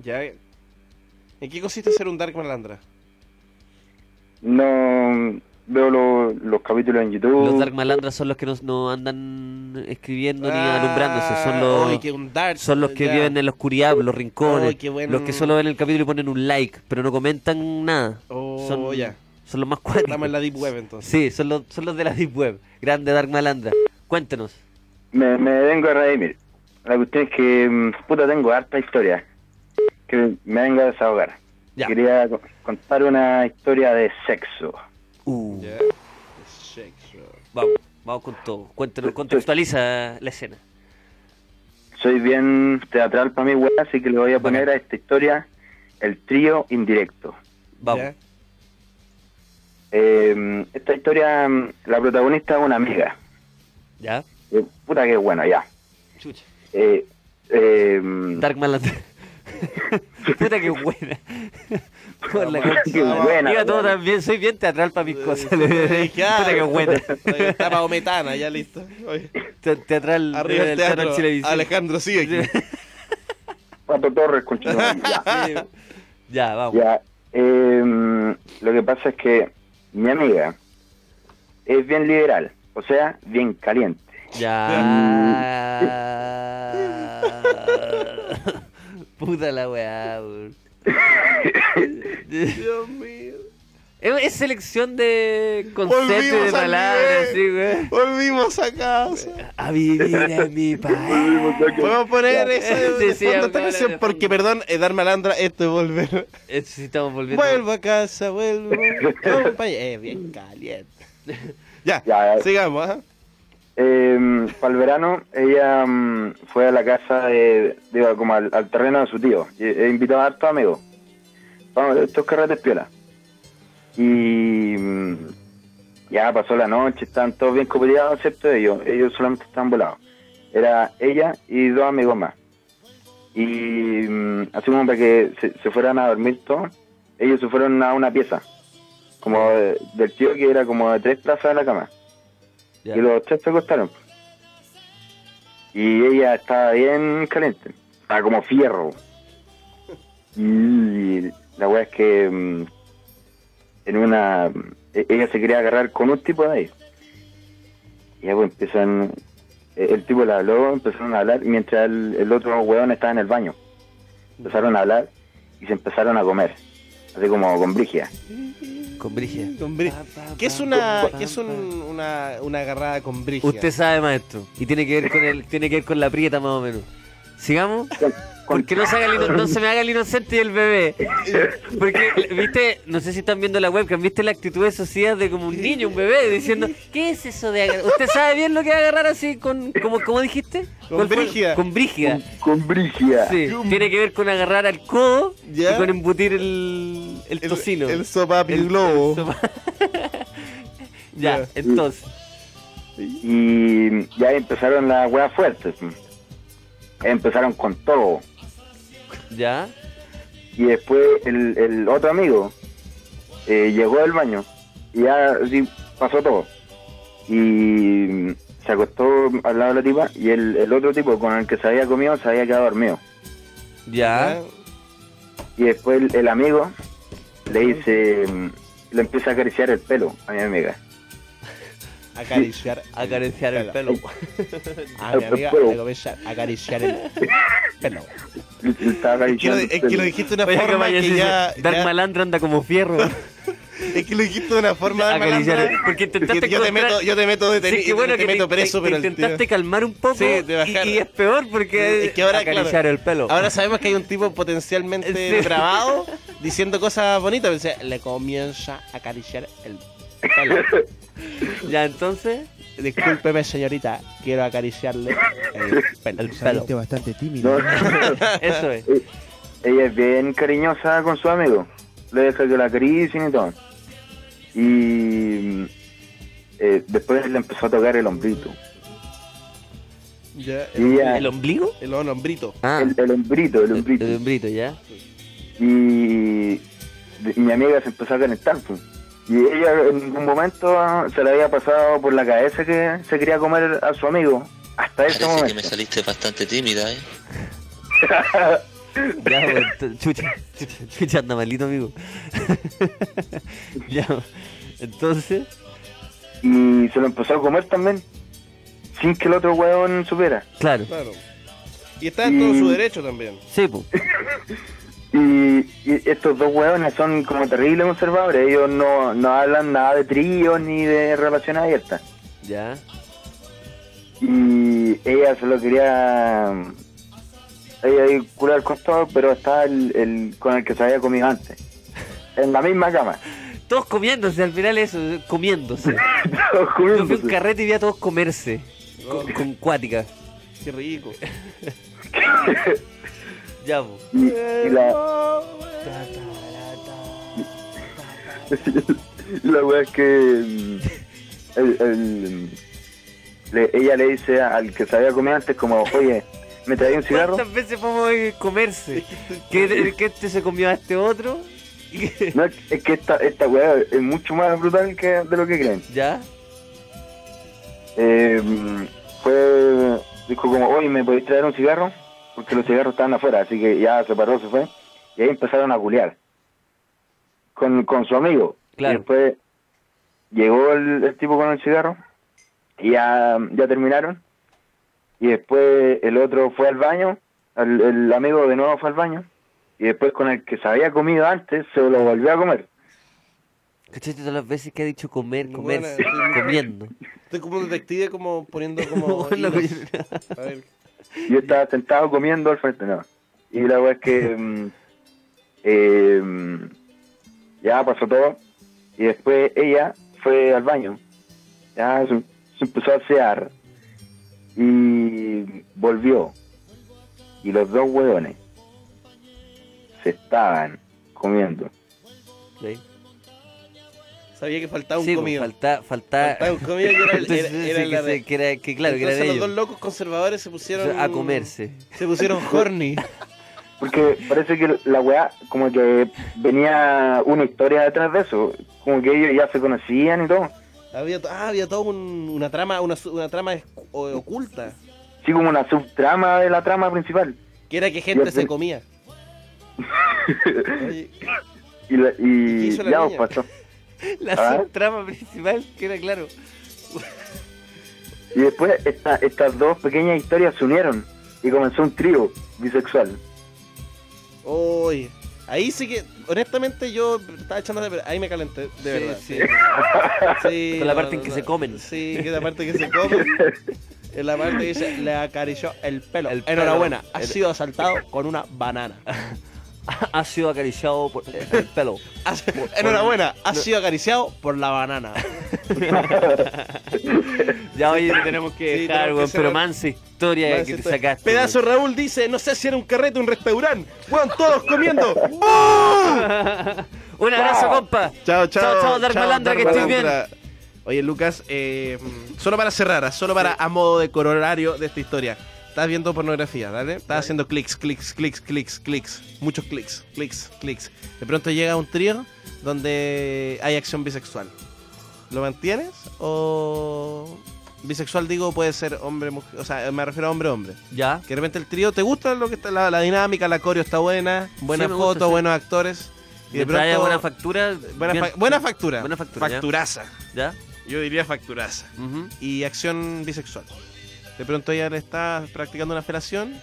Ya. ¿En qué consiste ser un Dark Malandra? No. Veo lo- los capítulos en YouTube. Los Dark Malandras son los que no, no andan escribiendo ni Ah, alumbrándose. Son los, Dark, son los que ya. viven en la oscuridad, los rincones. Los que solo ven el capítulo y ponen un like, pero no comentan nada. Oh, son, ya. son los más cuáticos. Estamos en la Deep Web entonces. Sí, son los, son los de la Deep Web. Grande Dark Malandra. Cuéntenos. Me, me vengo a redimir. La cuestión es que, mm, puta, tengo harta historia. Que me vengo a desahogar. Quería co- contar una historia de sexo. Uh. Vamos, vamos con todo. Cuéntenos, contextualiza la escena. Soy bien teatral para mi weá, así que le voy a poner a esta historia el trío indirecto. Vamos. Eh, esta historia, mm, la protagonista es una amiga. ¿Ya? Eh, puta que bueno, ya. Chucha. Eh, eh, Dark Malandra. <laughs> Puta que buena. Por la buena, Diga todo también, soy bien teatral para mis cosas. <laughs> Puta que buena. <laughs> Está Maometana, ya listo. Te- Teatral Arriba del el teatro. Chilevisión. Alejandro, sigue aquí. Pato Torres, ya. Ya, vamos. Ya, eh, lo que pasa es que mi amiga es bien liberal, o sea, bien caliente. Ya. Puta la weá, weón. Dios mío. Es, es selección de conceptos y de palabras, sí, güey. Volvimos a casa. <laughs> A vivir en mi país. Podemos poner Ya. de, Sí, de sí, fondo vamos esta a canción porque, perdón, eh, dar malandra, esto es volver. Sí, estamos volviendo. Vuelvo a casa, vuelvo. Vamos pa' allá. Eh, bien caliente. <laughs> Ya, Ya, sigamos, ¿ah? Eh, para el verano, ella mm, fue a la casa de, digo, como al, terreno de su tío. Y, e invitó a hartos amigos. Vamos, estos carretes piola. Y mm, ya pasó la noche, estaban todos bien cooperados, excepto ellos. Ellos solamente estaban volados. Era ella y dos amigos más. Y mm, así como para que se, fueran a dormir todos, ellos se fueron a una pieza. Como de- del tío que era como de tres plazas de la cama. Y los tres se acostaron. Y ella estaba bien caliente. Estaba como fierro. Y la weá es que mm, en una e- ella se quería agarrar con un tipo de ahí. Y ya pues empiezan e- el tipo le habló, empezaron a hablar mientras el, el otro weón estaba en el baño. Empezaron a hablar y se empezaron a comer. Así como con brigia. Con Brigia. Con bri- ¿Qué es una, qué es un- una, una agarrada con brigia? Usted sabe, maestro. Y tiene que ver con el, tiene que ver con la prieta más o menos. ¿Sigamos? Porque no se, haga el ino- no se me haga el inocente y el bebé. Porque, viste, no sé si están viendo la webcam, viste la actitud de sociedad de como un niño, un bebé, diciendo, ¿qué es eso de agarrar? ¿Usted sabe bien lo que es agarrar así con, como, ¿cómo dijiste? Con brígida. Con brígida. Con brigia. Sí, tiene que ver con agarrar al codo Ya. y con embutir el, el tocino. el sopapi El- globo. el <laughs> sopa- ya, Ya. entonces. Y ya empezaron las weas fuertes. Empezaron con todo. ¿Ya? Y después el, el otro amigo eh, llegó del baño y ya así pasó todo. Y se acostó al lado de la tipa y el, el otro tipo con el que se había comido se había quedado dormido. Ya. Y después el, el amigo le dice, mm, le empieza a acariciar el pelo a mi amiga. Acariciar, Acariciar el pelo. A mi amiga le comienza a acariciar el pelo. Estaba Es que, lo, es que lo dijiste de una Oye, forma que ya... Dark ya- Malandro anda como fierro. <laughs> Es que lo dijiste de una forma <laughs> de Acariciar malandro, porque intentaste yo te meto, yo te meto detenido, Sí, que bueno te que meto te, preso, te- pero te el tío- intentaste calmar un poco Sí, y, y es peor porque Es que ahora, acariciar claro, el pelo. Ahora sabemos que hay un tipo potencialmente <laughs> Sí. diciendo cosas bonitas. pero dice, le comienza a acariciar el pelo. ya, entonces. Discúlpeme, señorita, quiero acariciarle el pelo. El pelo. bastante tímido. <laughs> No. Eso es. Eh, Ella es bien cariñosa con su amigo. Le deja que la acaricien y todo. Y eh, después le empezó a tocar el hombrito. Ya, ¿El ombligo? El hombrito. Ah, El, el hombrito, el hombrito. el hombrito, ya. Y mi amiga se empezó a calentar. pues. Y ella en ningún momento se le había pasado por la cabeza que se quería comer a su amigo. Hasta ese Parece que momento. me saliste bastante tímida, ¿eh? <laughs> Ya, pues, chucha, chucha, chucha, anda malito, amigo. <laughs> ya, entonces. y se lo empezó a comer también. Sin que el otro hueón supiera. Claro. Claro. Y está en todo su derecho también. Sí, pues. <laughs> Y, y estos dos hueones son como terribles conservadores. Ellos no, no hablan nada de tríos ni de relaciones abiertas. Ya. Y ella se lo quería. Ella iba a curar con todo, pero estaba el, el con el que se había comido antes. <laughs> En la misma cama. Todos comiéndose, al final eso, comiéndose. <laughs> Todos Yo fui a un comiéndose. carrete y vi a todos comerse. Con, con cuática. Qué rico. <laughs> Ya, pues. Y, y la. <laughs> la wea es que. mm, el- el- le- ella le dice al que se había comido antes, como, oye, ¿me traí un cigarro? ¿Cuántas veces podemos comerse? que, que este se comió a este otro. <laughs> No, es es que esta, esta weá es mucho más brutal que de lo que creen. ¿Ya? Eh, fue, dijo como, oye, ¿me podéis traer un cigarro? Porque los cigarros estaban afuera, así que ya se paró, se fue. Y ahí empezaron a culiar. Con, con su amigo. Claro. Y después llegó el, el tipo con el cigarro. Y ya, ya terminaron. Y después el otro fue al baño. El, el amigo de nuevo fue al baño. Y después con el que se había comido antes, se lo volvió a comer. ¿Cachaste todas las veces que ha dicho comer, sí. comiendo? <laughs> Estoy como un detective como poniendo como... <laughs> <laughs> A ver. Yo estaba sentado comiendo al frente, no. Y la verdad es que <laughs> mm, eh, mm, ya pasó todo. Y después ella fue al baño. Ya se, se empezó a asear. Y volvió. Y los dos hueones se estaban comiendo. Sí. Sabía que faltaba un Sí, pues, comido. falta, falta, Faltaba un comido que era, Entonces, era- que la de- que era- que claro, que era Entonces de los ellos. dos locos conservadores se pusieron A comerse. Se pusieron <laughs> horny. Porque parece que la weá, como que venía una historia detrás de eso. Como que ellos ya se conocían y todo. Había, ah, había toda un- una trama, una, su- una trama oculta. Sí, como una subtrama de la trama principal. Que era que gente se comía. <laughs> Oye, Y, la- ¿Y y qué hizo la ya niña? pues, pasó. <laughs> La Ah. subtrama principal, que era claro. Y después esta- estas dos pequeñas historias se unieron. Y comenzó un trío bisexual. Oye, ahí sí que, honestamente, yo estaba echando de ahí me calenté, de Sí, verdad. sí. <laughs> Sí, Con la no, parte en que no. se comen. Sí, que es la parte que se comen. <laughs> Es la parte que dice, le acarició el pelo. El pelo. Enhorabuena, ha sido asaltado con una banana. <laughs> ha sido acariciado por eh, el pelo. <laughs> Enhorabuena, ha sido acariciado por la banana. <laughs> Ya oye, tenemos que Sí, dejar, tenemos que pero mansa historia que te sacaste. Pedazo Raúl dice, no sé si era un carrete o un restaurante. Weón, todos comiendo. Un abrazo, compa. Chao, chao. Chao, chao, Dark Malandra, que estés bien. Oye, Lucas, eh, solo para cerrar, solo para a modo de corolario de esta historia. Estás viendo pornografía, ¿vale? Estás haciendo clics, clics, clics, clics, clics. Muchos clics, clics, clics. De pronto llega un trío donde hay acción bisexual. ¿Lo mantienes? O. Bisexual digo puede ser hombre, mujer, o sea, me refiero a hombre-hombre. Ya. Que de repente el trío te gusta lo que está, la, la dinámica, la coreo está buena, buena me foto, gusta, sí. buenos actores. Y de pronto, buena factura. buena, bien. fa- buena factura. Buena factura. Facturaza. ¿Ya? Yo diría facturaza. Y acción bisexual. De pronto ella le está practicando una felación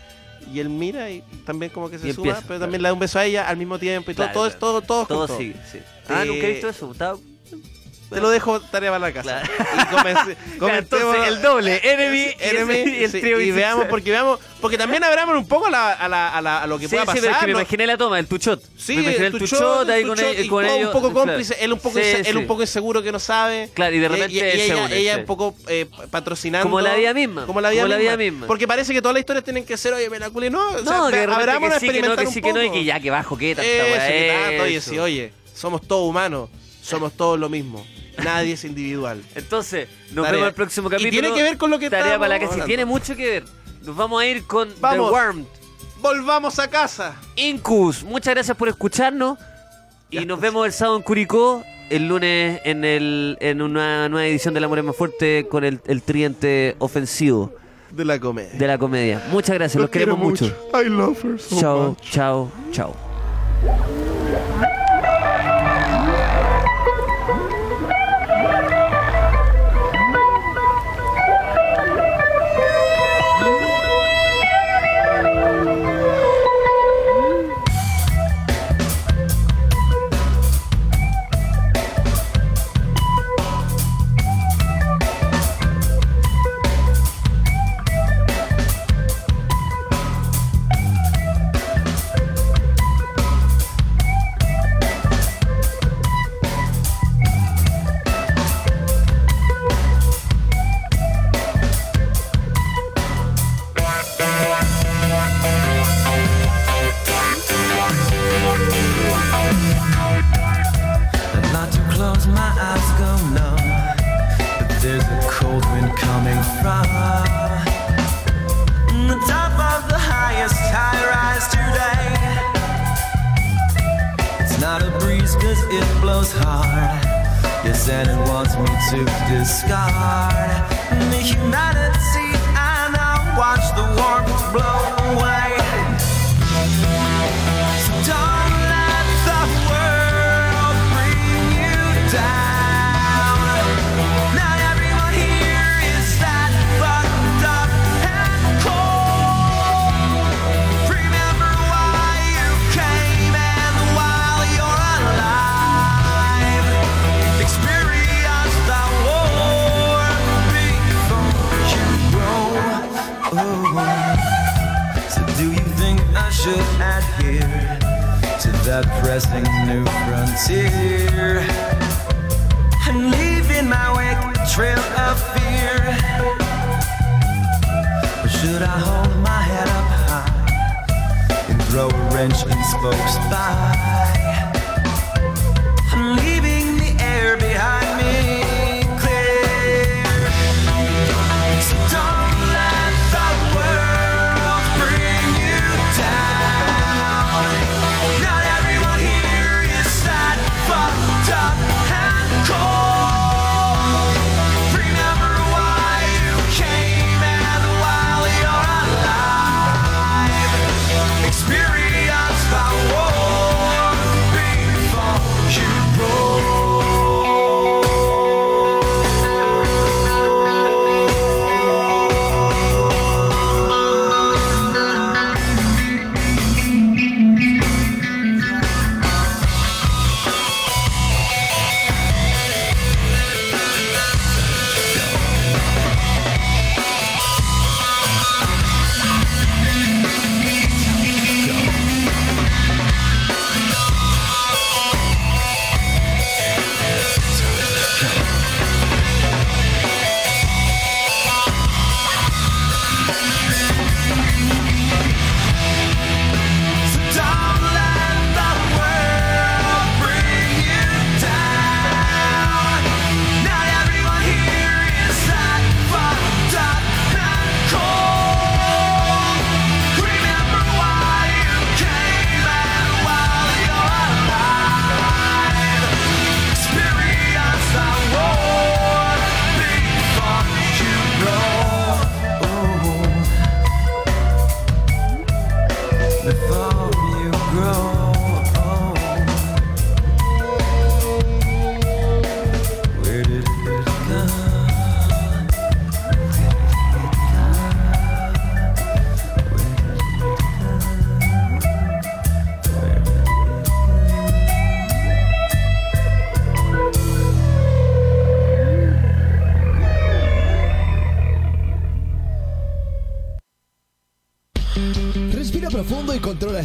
y él mira y también como que se empieza, pero también le da un beso a ella al mismo tiempo y todo, Claro, todo, es todo, todo, sigue, sí. Ah, Eh, nunca he visto eso. Estaba- Te lo dejo tarea para la casa. Y Ya, <laughs> <laughs> comentemos- entonces, el doble, <laughs> enemy, y Enemy, ese- y el sí, y veamos, porque veamos, porque también abramos un poco a, la- a la- a la- a lo que Sí, pueda sí, pasar. pero es que me ¿no? imaginé la toma, el tuchot. Sí, me imaginé el tu tuchot, shot, ahí con, y con ellos. un poco claro. cómplice, él un poco, Sí, él un poco inseguro que no sabe. Claro, y de repente y, y- y ella, une, ella un poco eh, patrocinando. Como la vida misma, Como la vida, como misma. misma. Porque parece que todas las historias tienen que ser, oye, me la culé, no. O sea, No, que de repente abrámonos a que sí, que no, que sí, que no, y que ya, que bajo, que tanta oye, sí, oye, somos todos humanos, somos todos lo mismo. Nadie es individual. Entonces, nos Tarea. vemos el próximo Y capítulo. tiene que ver con lo que Tarea para la que sí tiene mucho que ver. Nos vamos a ir con Vamos. The Worm. Volvamos a casa. Incus, muchas gracias por escucharnos. Y nos vemos el sábado en Curicó, el lunes en, el, en una nueva edición de La Amor es más fuerte con el, el tridente ofensivo De la comedia. de la comedia. Muchas gracias, los queremos mucho. I love her so Chao, much. chao, chao. Should adhere to that pressing new frontier and leave in my wake a trail of fear? Or should I hold my head up high and throw a wrench in spokes by?